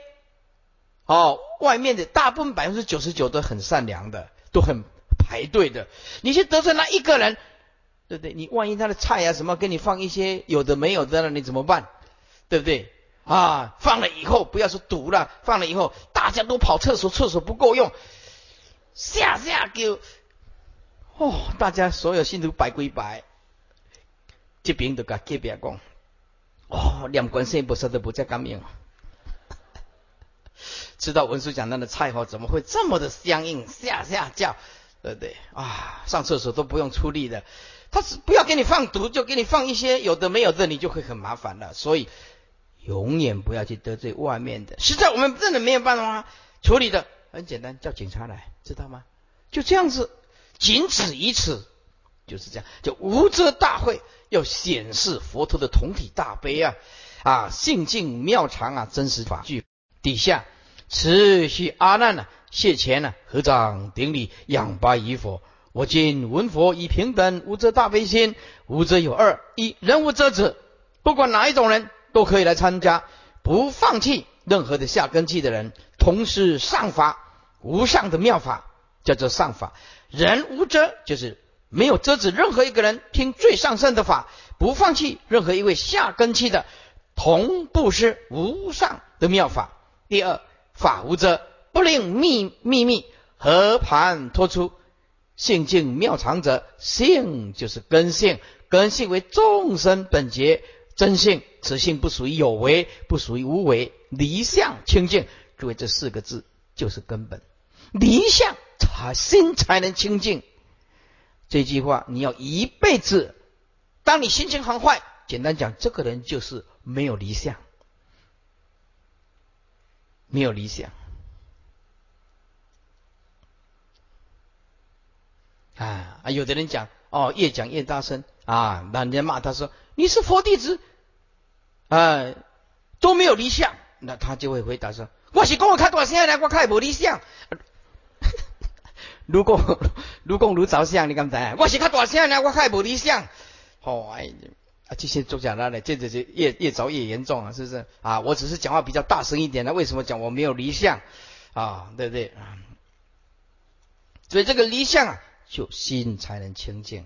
哦，外面的大部分百分之九十九都很善良的，都很排队的。你去得罪那一个人，对不对？你万一他的菜啊什么给你放一些有的没有的了，你怎么办？对不对？啊，放了以后不要说堵了，放了以后大家都跑厕所，厕所不够用，下下给。哦，大家所有信徒摆归摆，这边都跟隔壁讲，哦，两观世音菩萨都不再感应，知道文殊讲那的菜哈怎么会这么的相应，下下叫，对不对啊？上厕所都不用出力的，他是不要给你放毒，就给你放一些有的没有的，你就会很麻烦了。所以永远不要去得罪外面的。实在我们真的没有办法处理的，很简单，叫警察来，知道吗？就这样子。仅此于此，就是这样。就无遮大会要显示佛陀的同体大悲啊啊，性净妙常啊，真实法具底下，持续阿难呢，谢前呢，合掌顶礼，仰拜于佛。我今闻佛以平等无遮大悲心，无遮有二：一人无遮止，不管哪一种人都可以来参加，不放弃任何的下根器的人，同时上法无上的妙法，叫做上法。人无遮，就是没有遮止任何一个人听最上圣的法，不放弃任何一位下根器的同布施无上的妙法。第二，法无遮，不令秘秘密和盘托出性净妙常者，性就是根性，根性为众生本觉真性，此性不属于有为，不属于无为，离相清净。诸位，这四个字就是根本，离相。他心才能清净。这句话你要一辈子。当你心情很坏，简单讲，这个人就是没有理想，没有理想啊啊！有的人讲哦，越讲越大声啊，那人家骂他说你是佛弟子啊，都没有理想，那他就会回答说：我是讲我看多少声呢？我看无理想。*laughs* 如果如果如着想，你敢知？我是较大声呢，我较无理想。哦，哎，啊，这些作假的呢，这这这越越着越严重啊，是不是？啊，我只是讲话比较大声一点呢，为什么讲我没有离相啊？对不对？所以这个离相啊，就心才能清净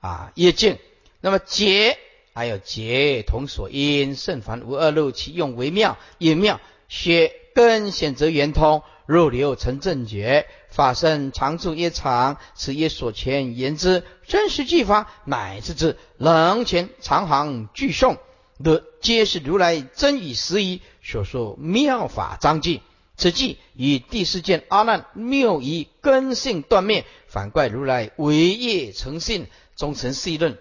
啊，业净。那么解还有解同所因，甚凡无二路，其用为妙也妙。血根显则圆通，肉流成正觉，法身常住业常，此业所前言之真实具法，乃至之能前长行具颂，的皆是如来真与实义所说妙法章句。此句与第四卷阿难谬以根性断灭，反怪如来唯业成性，终成细论。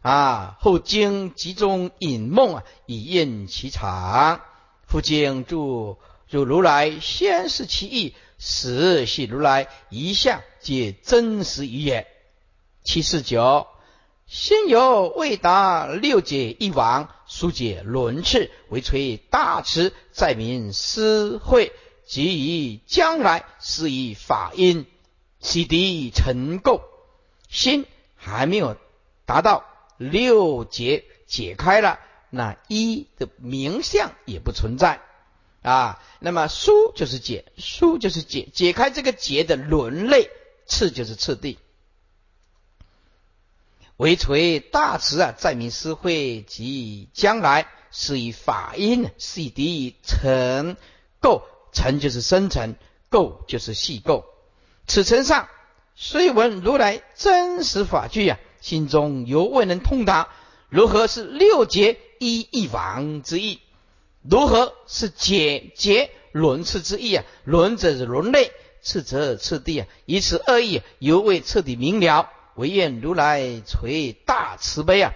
啊！后经集中引梦啊，以验其长。复经注如如来先是其意，实系如来一向皆真实语也。七四九，先有未达六解一王，疏解轮次，为垂大慈，在民施惠，即以将来是以法因，洗涤尘垢。心还没有达到。六结解开了，那一的名相也不存在啊。那么疏就是解，疏就是解，解开这个结的轮类，次就是次第。为垂大慈啊，在明思会及将来是以法音是以成垢，成就是生成，垢就是细垢。此层上虽闻如来真实法句啊。心中犹未能通达，如何是六劫一一王之意？如何是解结轮次之意啊？轮者是轮类，次者次第啊。以此二意犹未彻底明了，唯愿如来垂大慈悲啊，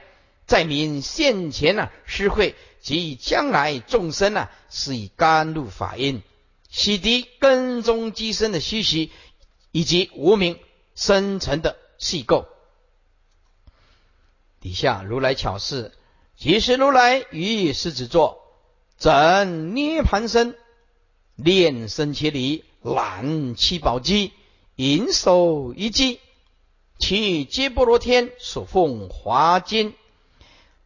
在明现前呢施惠及将来众生呢，是以甘露法印，洗涤根中机身的虚习，以及无名生成的细垢。底下如来巧示，即是如来于狮子座，整涅盘身，炼身切离，揽七宝机，银手一击，其皆波罗天所奉华金。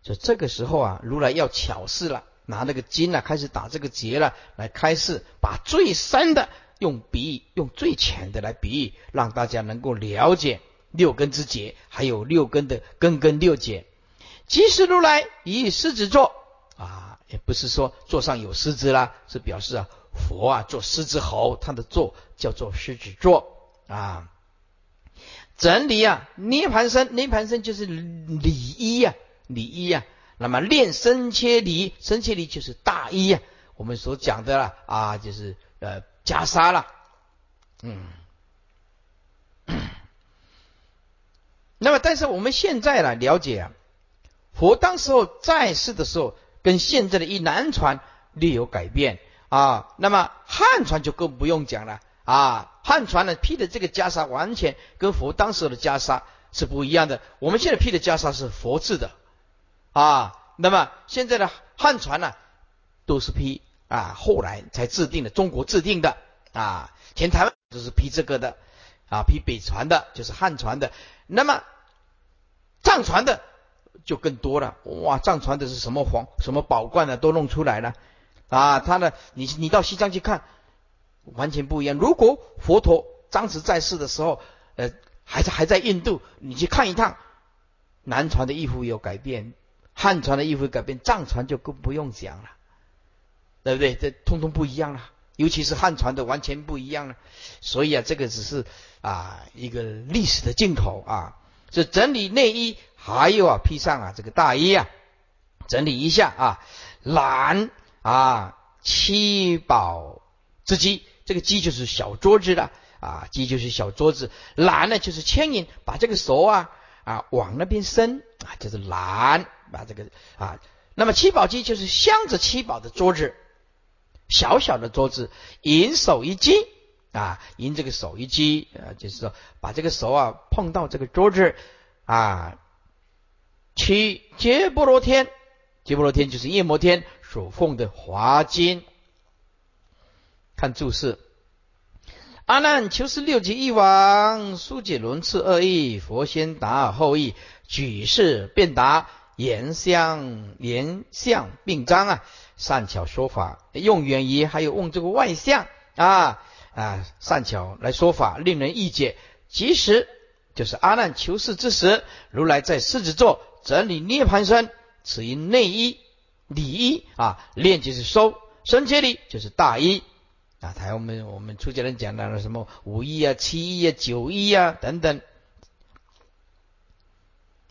就这个时候啊，如来要巧示了，拿那个金啊，开始打这个结了，来开示，把最深的用比喻，用最浅的来比喻，让大家能够了解。六根之结，还有六根的根根六结。即使如来以狮子座啊，也不是说座上有狮子啦，是表示啊佛啊做狮子猴，他的座叫做狮子座啊。整理啊涅盘身，涅盘身就是礼衣啊，礼衣啊。那么练身切离，身切离就是大衣啊。我们所讲的啦啊，就是呃袈裟了，嗯。*coughs* 那么，但是我们现在呢，了解啊，佛当时候在世的时候，跟现在的一南传略有改变啊。那么汉传就更不用讲了啊。汉传呢披的这个袈裟，完全跟佛当时的袈裟是不一样的。我们现在披的袈裟是佛制的啊。那么现在的汉传呢，都是批啊，后来才制定的，中国制定的啊。前台湾都是批这个的啊，批北传的，就是汉传的。那么藏传的就更多了，哇！藏传的是什么皇什么宝冠呢？都弄出来了啊！他呢，你你到西藏去看，完全不一样。如果佛陀当时在世的时候，呃，还是还在印度，你去看一趟，南传的衣服有改变，汉传的衣服改变，藏传就更不用讲了，对不对？这通通不一样了，尤其是汉传的完全不一样了。所以啊，这个只是。啊，一个历史的镜头啊，这整理内衣，还有啊披上啊这个大衣啊，整理一下啊，揽啊七宝之机，这个机就是小桌子的啊，机就是小桌子，揽呢就是牵引，把这个手啊啊往那边伸。啊，就是揽，把这个啊，那么七宝机就是镶着七宝的桌子，小小的桌子，银手一击。啊，银这个手一击，啊，就是说把这个手啊碰到这个桌子啊，去结波罗天，结波罗天就是夜摩天所奉的华金。看注释，阿难求是六级一王，疏解轮次二意，佛先答后义，举世便达，言相言相并张啊，善巧说法，用远疑，还有用这个外相啊啊，善巧来说法，令人易解。即使就是阿难求是之时，如来在狮子座整理涅盘身，此因内衣里衣啊，练就是收，身接里就是大衣啊。台我们我们出家人讲到了什么五衣啊、七衣啊、九衣啊等等，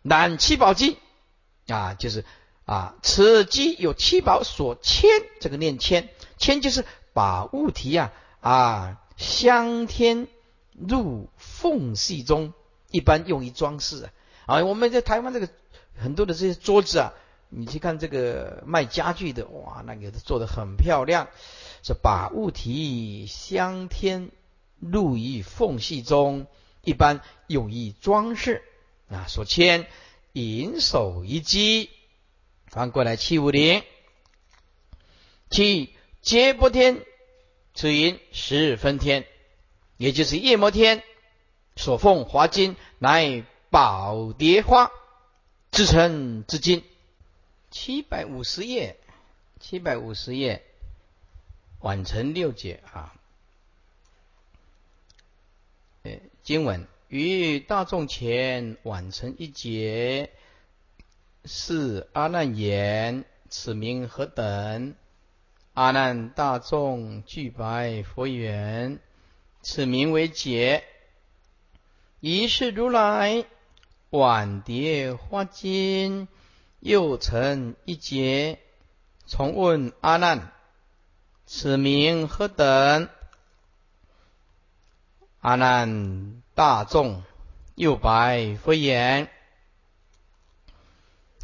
南七宝经啊，就是啊，此机有七宝所牵，这个念牵，牵就是把物体呀啊镶添入缝隙中。一般用于装饰啊，我们在台湾这个很多的这些桌子啊，你去看这个卖家具的，哇，那个做的很漂亮，是把物体镶添入于缝隙中，一般用于装饰啊。所牵银手一击，翻过来七五零，七接波天，此银十分天，也就是夜摩天。所奉华金乃宝蝶花制成之金，七百五十页，七百五十页，晚成六节。啊。呃，经文。于大众前晚成一节，是阿难言：此名何等？阿难大众俱白佛言：此名为解。一是如来晚蝶花金，又成一劫。重问阿难：此名何等？阿难大众又白佛言：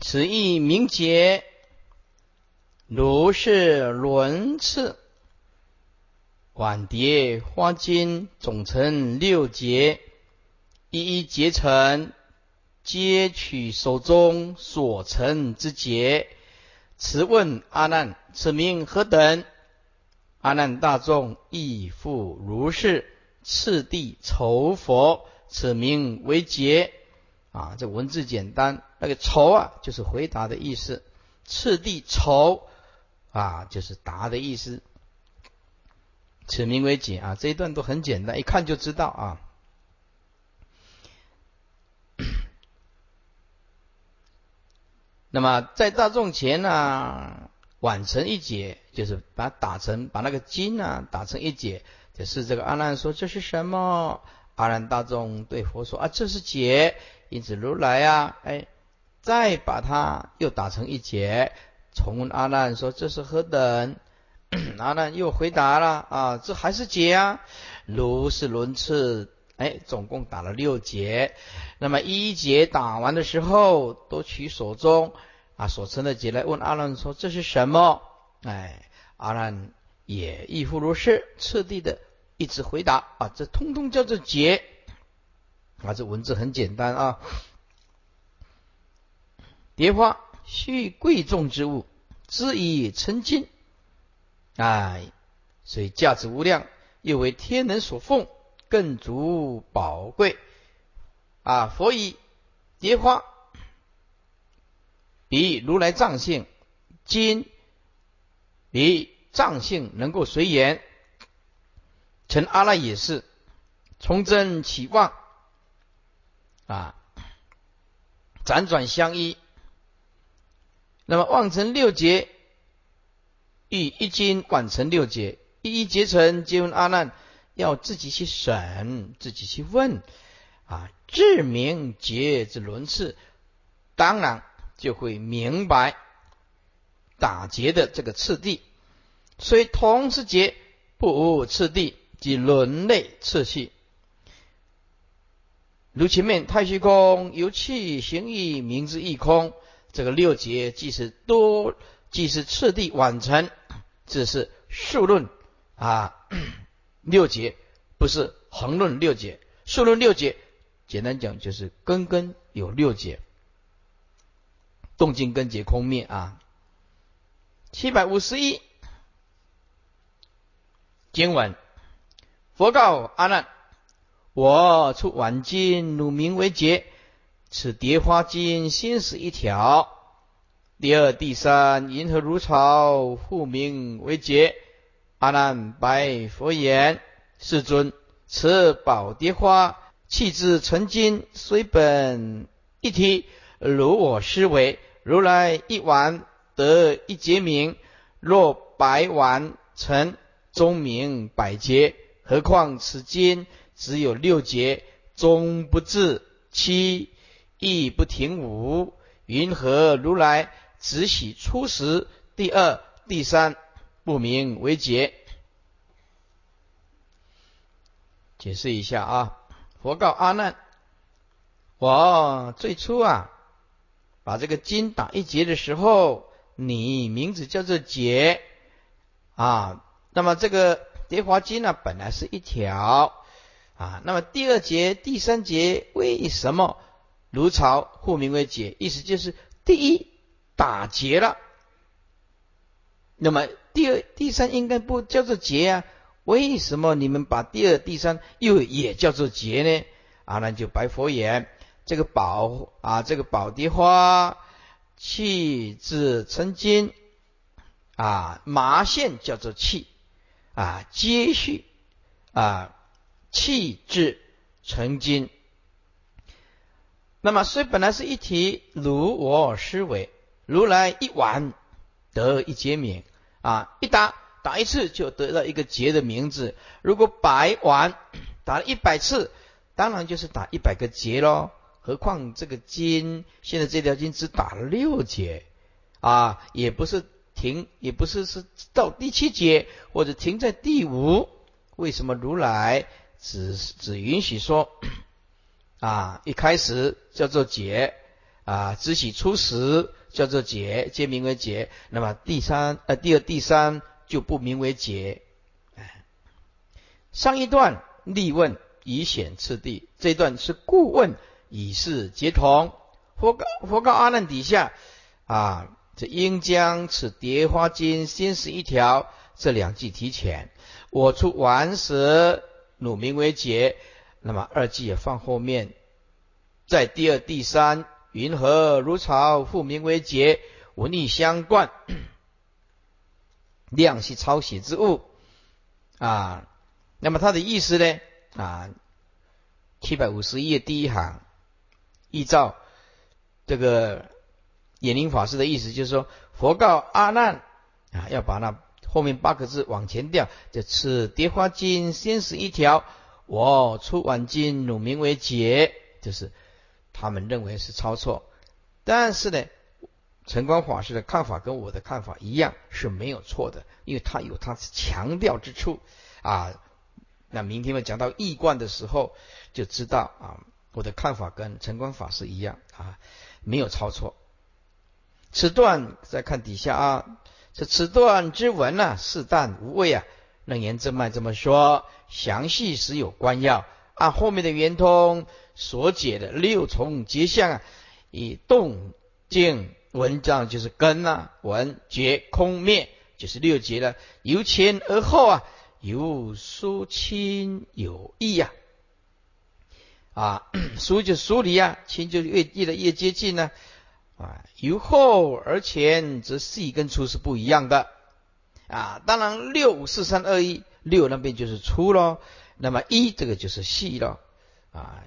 此意名劫，如是轮次。晚蝶花金总成六劫。一一结成，皆取手中所成之节。此问阿难：此名何等？阿难大众亦复如是。次第筹佛，此名为结。啊，这文字简单。那个筹啊，就是回答的意思。次第筹啊，就是答的意思。此名为解啊，这一段都很简单，一看就知道啊。那么在大众前呢，晚成一解，就是把打成把那个金呢打成一解，就是这个阿难说这是什么？阿难大众对佛说啊，这是解。因此如来啊，哎，再把它又打成一解，重问阿难说这是何等？*coughs* 阿难又回答了啊，这还是解啊。如是轮次，哎，总共打了六节。那么一节打完的时候，都取手中啊所成的结来问阿难说：“这是什么？”哎，阿难也亦复如是，次第的一直回答啊，这通通叫做结啊。这文字很简单啊。蝶花须贵重之物，之以成金，哎，所以价值无量，又为天人所奉，更足宝贵。啊，佛以蝶花比如来藏性，金比藏性能够随缘，成阿赖也是从真起望啊，辗转相依。那么望成六劫，欲一经贯成六劫，一一结成，皆问阿难，要自己去审，自己去问。啊，自明劫之轮次，当然就会明白打劫的这个次第。所以同时劫不无次第即轮类次序。如前面太虚空由气行意名之一空，这个六节即是多，即是次第完成，这是数论啊。*coughs* 六节不是横论六节，数论六节。简单讲就是根根有六节，动静根结空灭啊。七百五十一经文，佛告阿难：我出晚经汝名为劫，此蝶花经先是一条。第二、第三，银河如潮，复名为劫。阿难白佛言：“世尊，此宝蝶花气质成金，虽本一体，如我思维，如来一丸得一节名。若百丸成，终名百节。何况此经只有六节，终不至七，亦不停五。云何如来只喜初时？第二、第三。”不明为解。解释一下啊，佛告阿难：我最初啊，把这个金打一结的时候，你名字叫做结啊。那么这个蝶华经呢，本来是一条啊。那么第二节、第三节为什么如潮互名为结？意思就是第一打结了。那么第二、第三应该不叫做劫啊？为什么你们把第二、第三又也叫做劫呢？阿难就白佛言：这个宝啊，这个宝蝶花气质成金啊，麻线叫做气啊，接续啊，气质成金。那么虽本来是一体，如我思维，如来一碗。得一节名啊，一打打一次就得到一个节的名字。如果百碗打了一百次，当然就是打一百个节喽。何况这个金现在这条金只打了六节啊，也不是停，也不是是到第七节或者停在第五。为什么如来只只允许说啊？一开始叫做节啊，只许初时。叫做劫，皆名为劫。那么第三呃，第二、第三就不名为劫。上一段立问以显次第，这一段是故问以示结同。佛告佛告阿难底下啊，这应将此蝶花经先是一条，这两句提前。我出完时，汝名为劫。那么二句也放后面，在第二、第三。云何如潮？复名为劫，文意相贯，*coughs* 量是抄写之物啊。那么它的意思呢？啊，七百五十页第一行，依照这个眼灵法师的意思，就是说，佛告阿难啊，要把那后面八个字往前调。就次蝶花经先是一条，我出晚经，汝名为劫，就是。他们认为是抄错，但是呢，晨光法师的看法跟我的看法一样是没有错的，因为他有他强调之处啊。那明天我讲到易观的时候，就知道啊，我的看法跟晨光法师一样啊，没有抄错。此段再看底下啊，这此段之文呢，适当无味啊。楞严正脉这么说，详细实有关要，按后面的圆通。所解的六重结相啊，以动静文章就是根啊，文觉空灭就是六结了。由前而后啊，由疏亲有异呀。啊，疏就疏离啊，亲就越越来越接近呢。啊由后而前则细跟粗是不一样的。啊，当然六五四三二一六那边就是粗咯，那么一这个就是细咯。啊。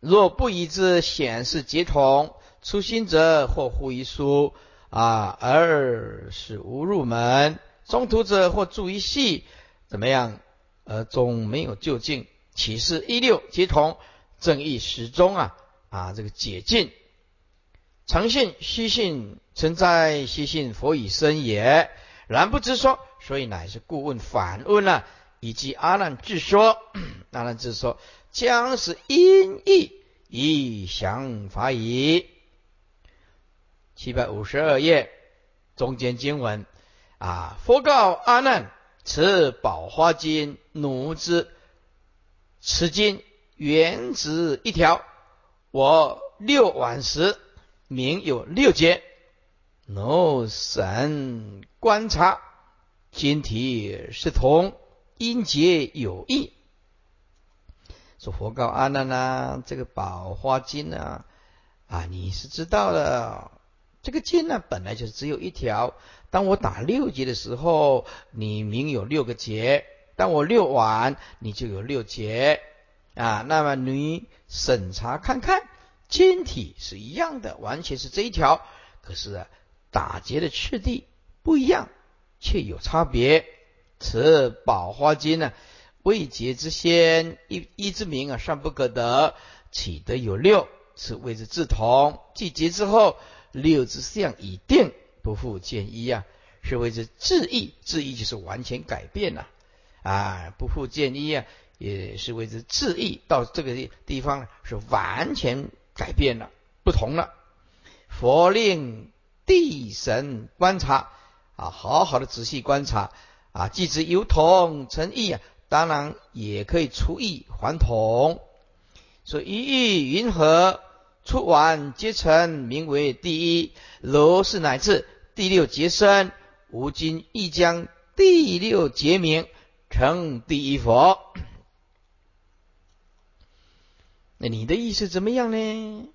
若不以之显示结同，初心者或忽一疏啊，而是无入门；中途者或注一细，怎么样？而终没有就近。启示一六结同，正义始终啊啊，这个解禁。常信虚信存在，虚信佛以生也。然不知说，所以乃是故问反问了，以及阿难自说，*coughs* 阿难自说。将是音译以降法矣。七百五十二页中间经文啊，佛告阿难：此宝花经，奴之。此经原指一条，我六晚时名有六节。奴神观察，经体是同，音节有异。说佛告阿难呐，这个宝花经呢，啊，你是知道的，这个经呢本来就是只有一条。当我打六节的时候，你名有六个节；当我六完，你就有六节啊。那么你审查看看，晶体是一样的，完全是这一条。可是啊，打结的次第不一样，却有差别。此宝花经呢？未结之先，一一之名啊，尚不可得，岂得有六？此谓之自同。既结之后，六之相已定，不复见一啊，是谓之自异。自异就是完全改变了啊，不复见一啊，也是谓之自异。到这个地方是完全改变了，不同了。佛令地神观察啊，好好的仔细观察啊，既之有同成异啊。当然也可以出异还同，所以一异云何出完皆成，名为第一。如是乃至第六劫生，吾今亦将第六劫名成第一佛。那你的意思怎么样呢？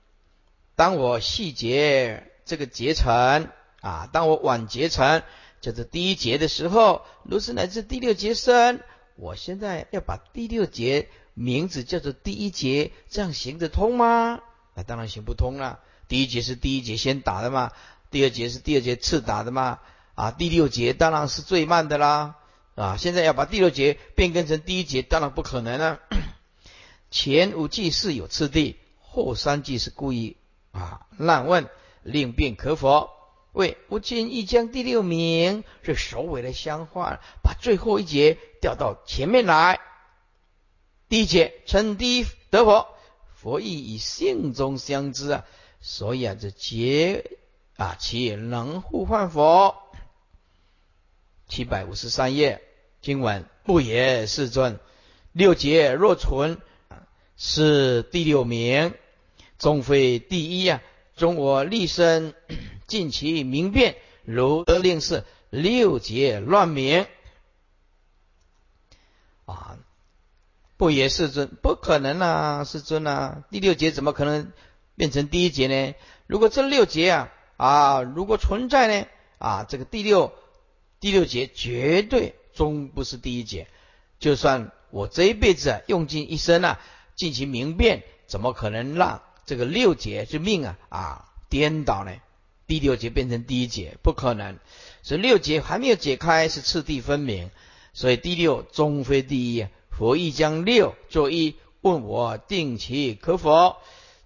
当我细节这个结成啊，当我晚结成，就是第一节的时候，如是乃至第六节生。我现在要把第六节名字叫做第一节，这样行得通吗？那当然行不通了。第一节是第一节先打的嘛，第二节是第二节次打的嘛。啊，第六节当然是最慢的啦。啊，现在要把第六节变更成第一节，当然不可能了。前五句是有次第，后三句是故意啊乱问，令变可否？为吾今亦将第六名是首尾的相换，把最后一节调到前面来。第一节称第一得佛，佛意以性中相知啊，所以啊这节啊其能互换佛。七百五十三页经文不也世尊，六节若存是第六名，终非第一啊。中我立身，*clears throat* 尽其明辨，如得令是六节乱名啊！不也世尊？不可能啊，世尊啊！第六节怎么可能变成第一节呢？如果这六节啊啊，如果存在呢啊，这个第六第六节绝对终不是第一节。就算我这一辈子用尽一生啊，进行明辨，怎么可能让？这个六节之命啊啊颠倒呢，第六节变成第一节不可能，所以六节还没有解开是次第分明，所以第六终非第一。佛亦将六作一，问我定其可否？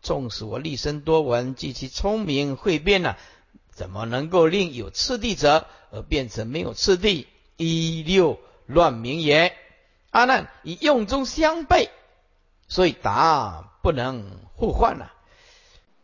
纵使我立身多闻，及其聪明会变呢，怎么能够令有次第者而变成没有次第？一六乱名言，阿难以用中相悖，所以答不能。互换了。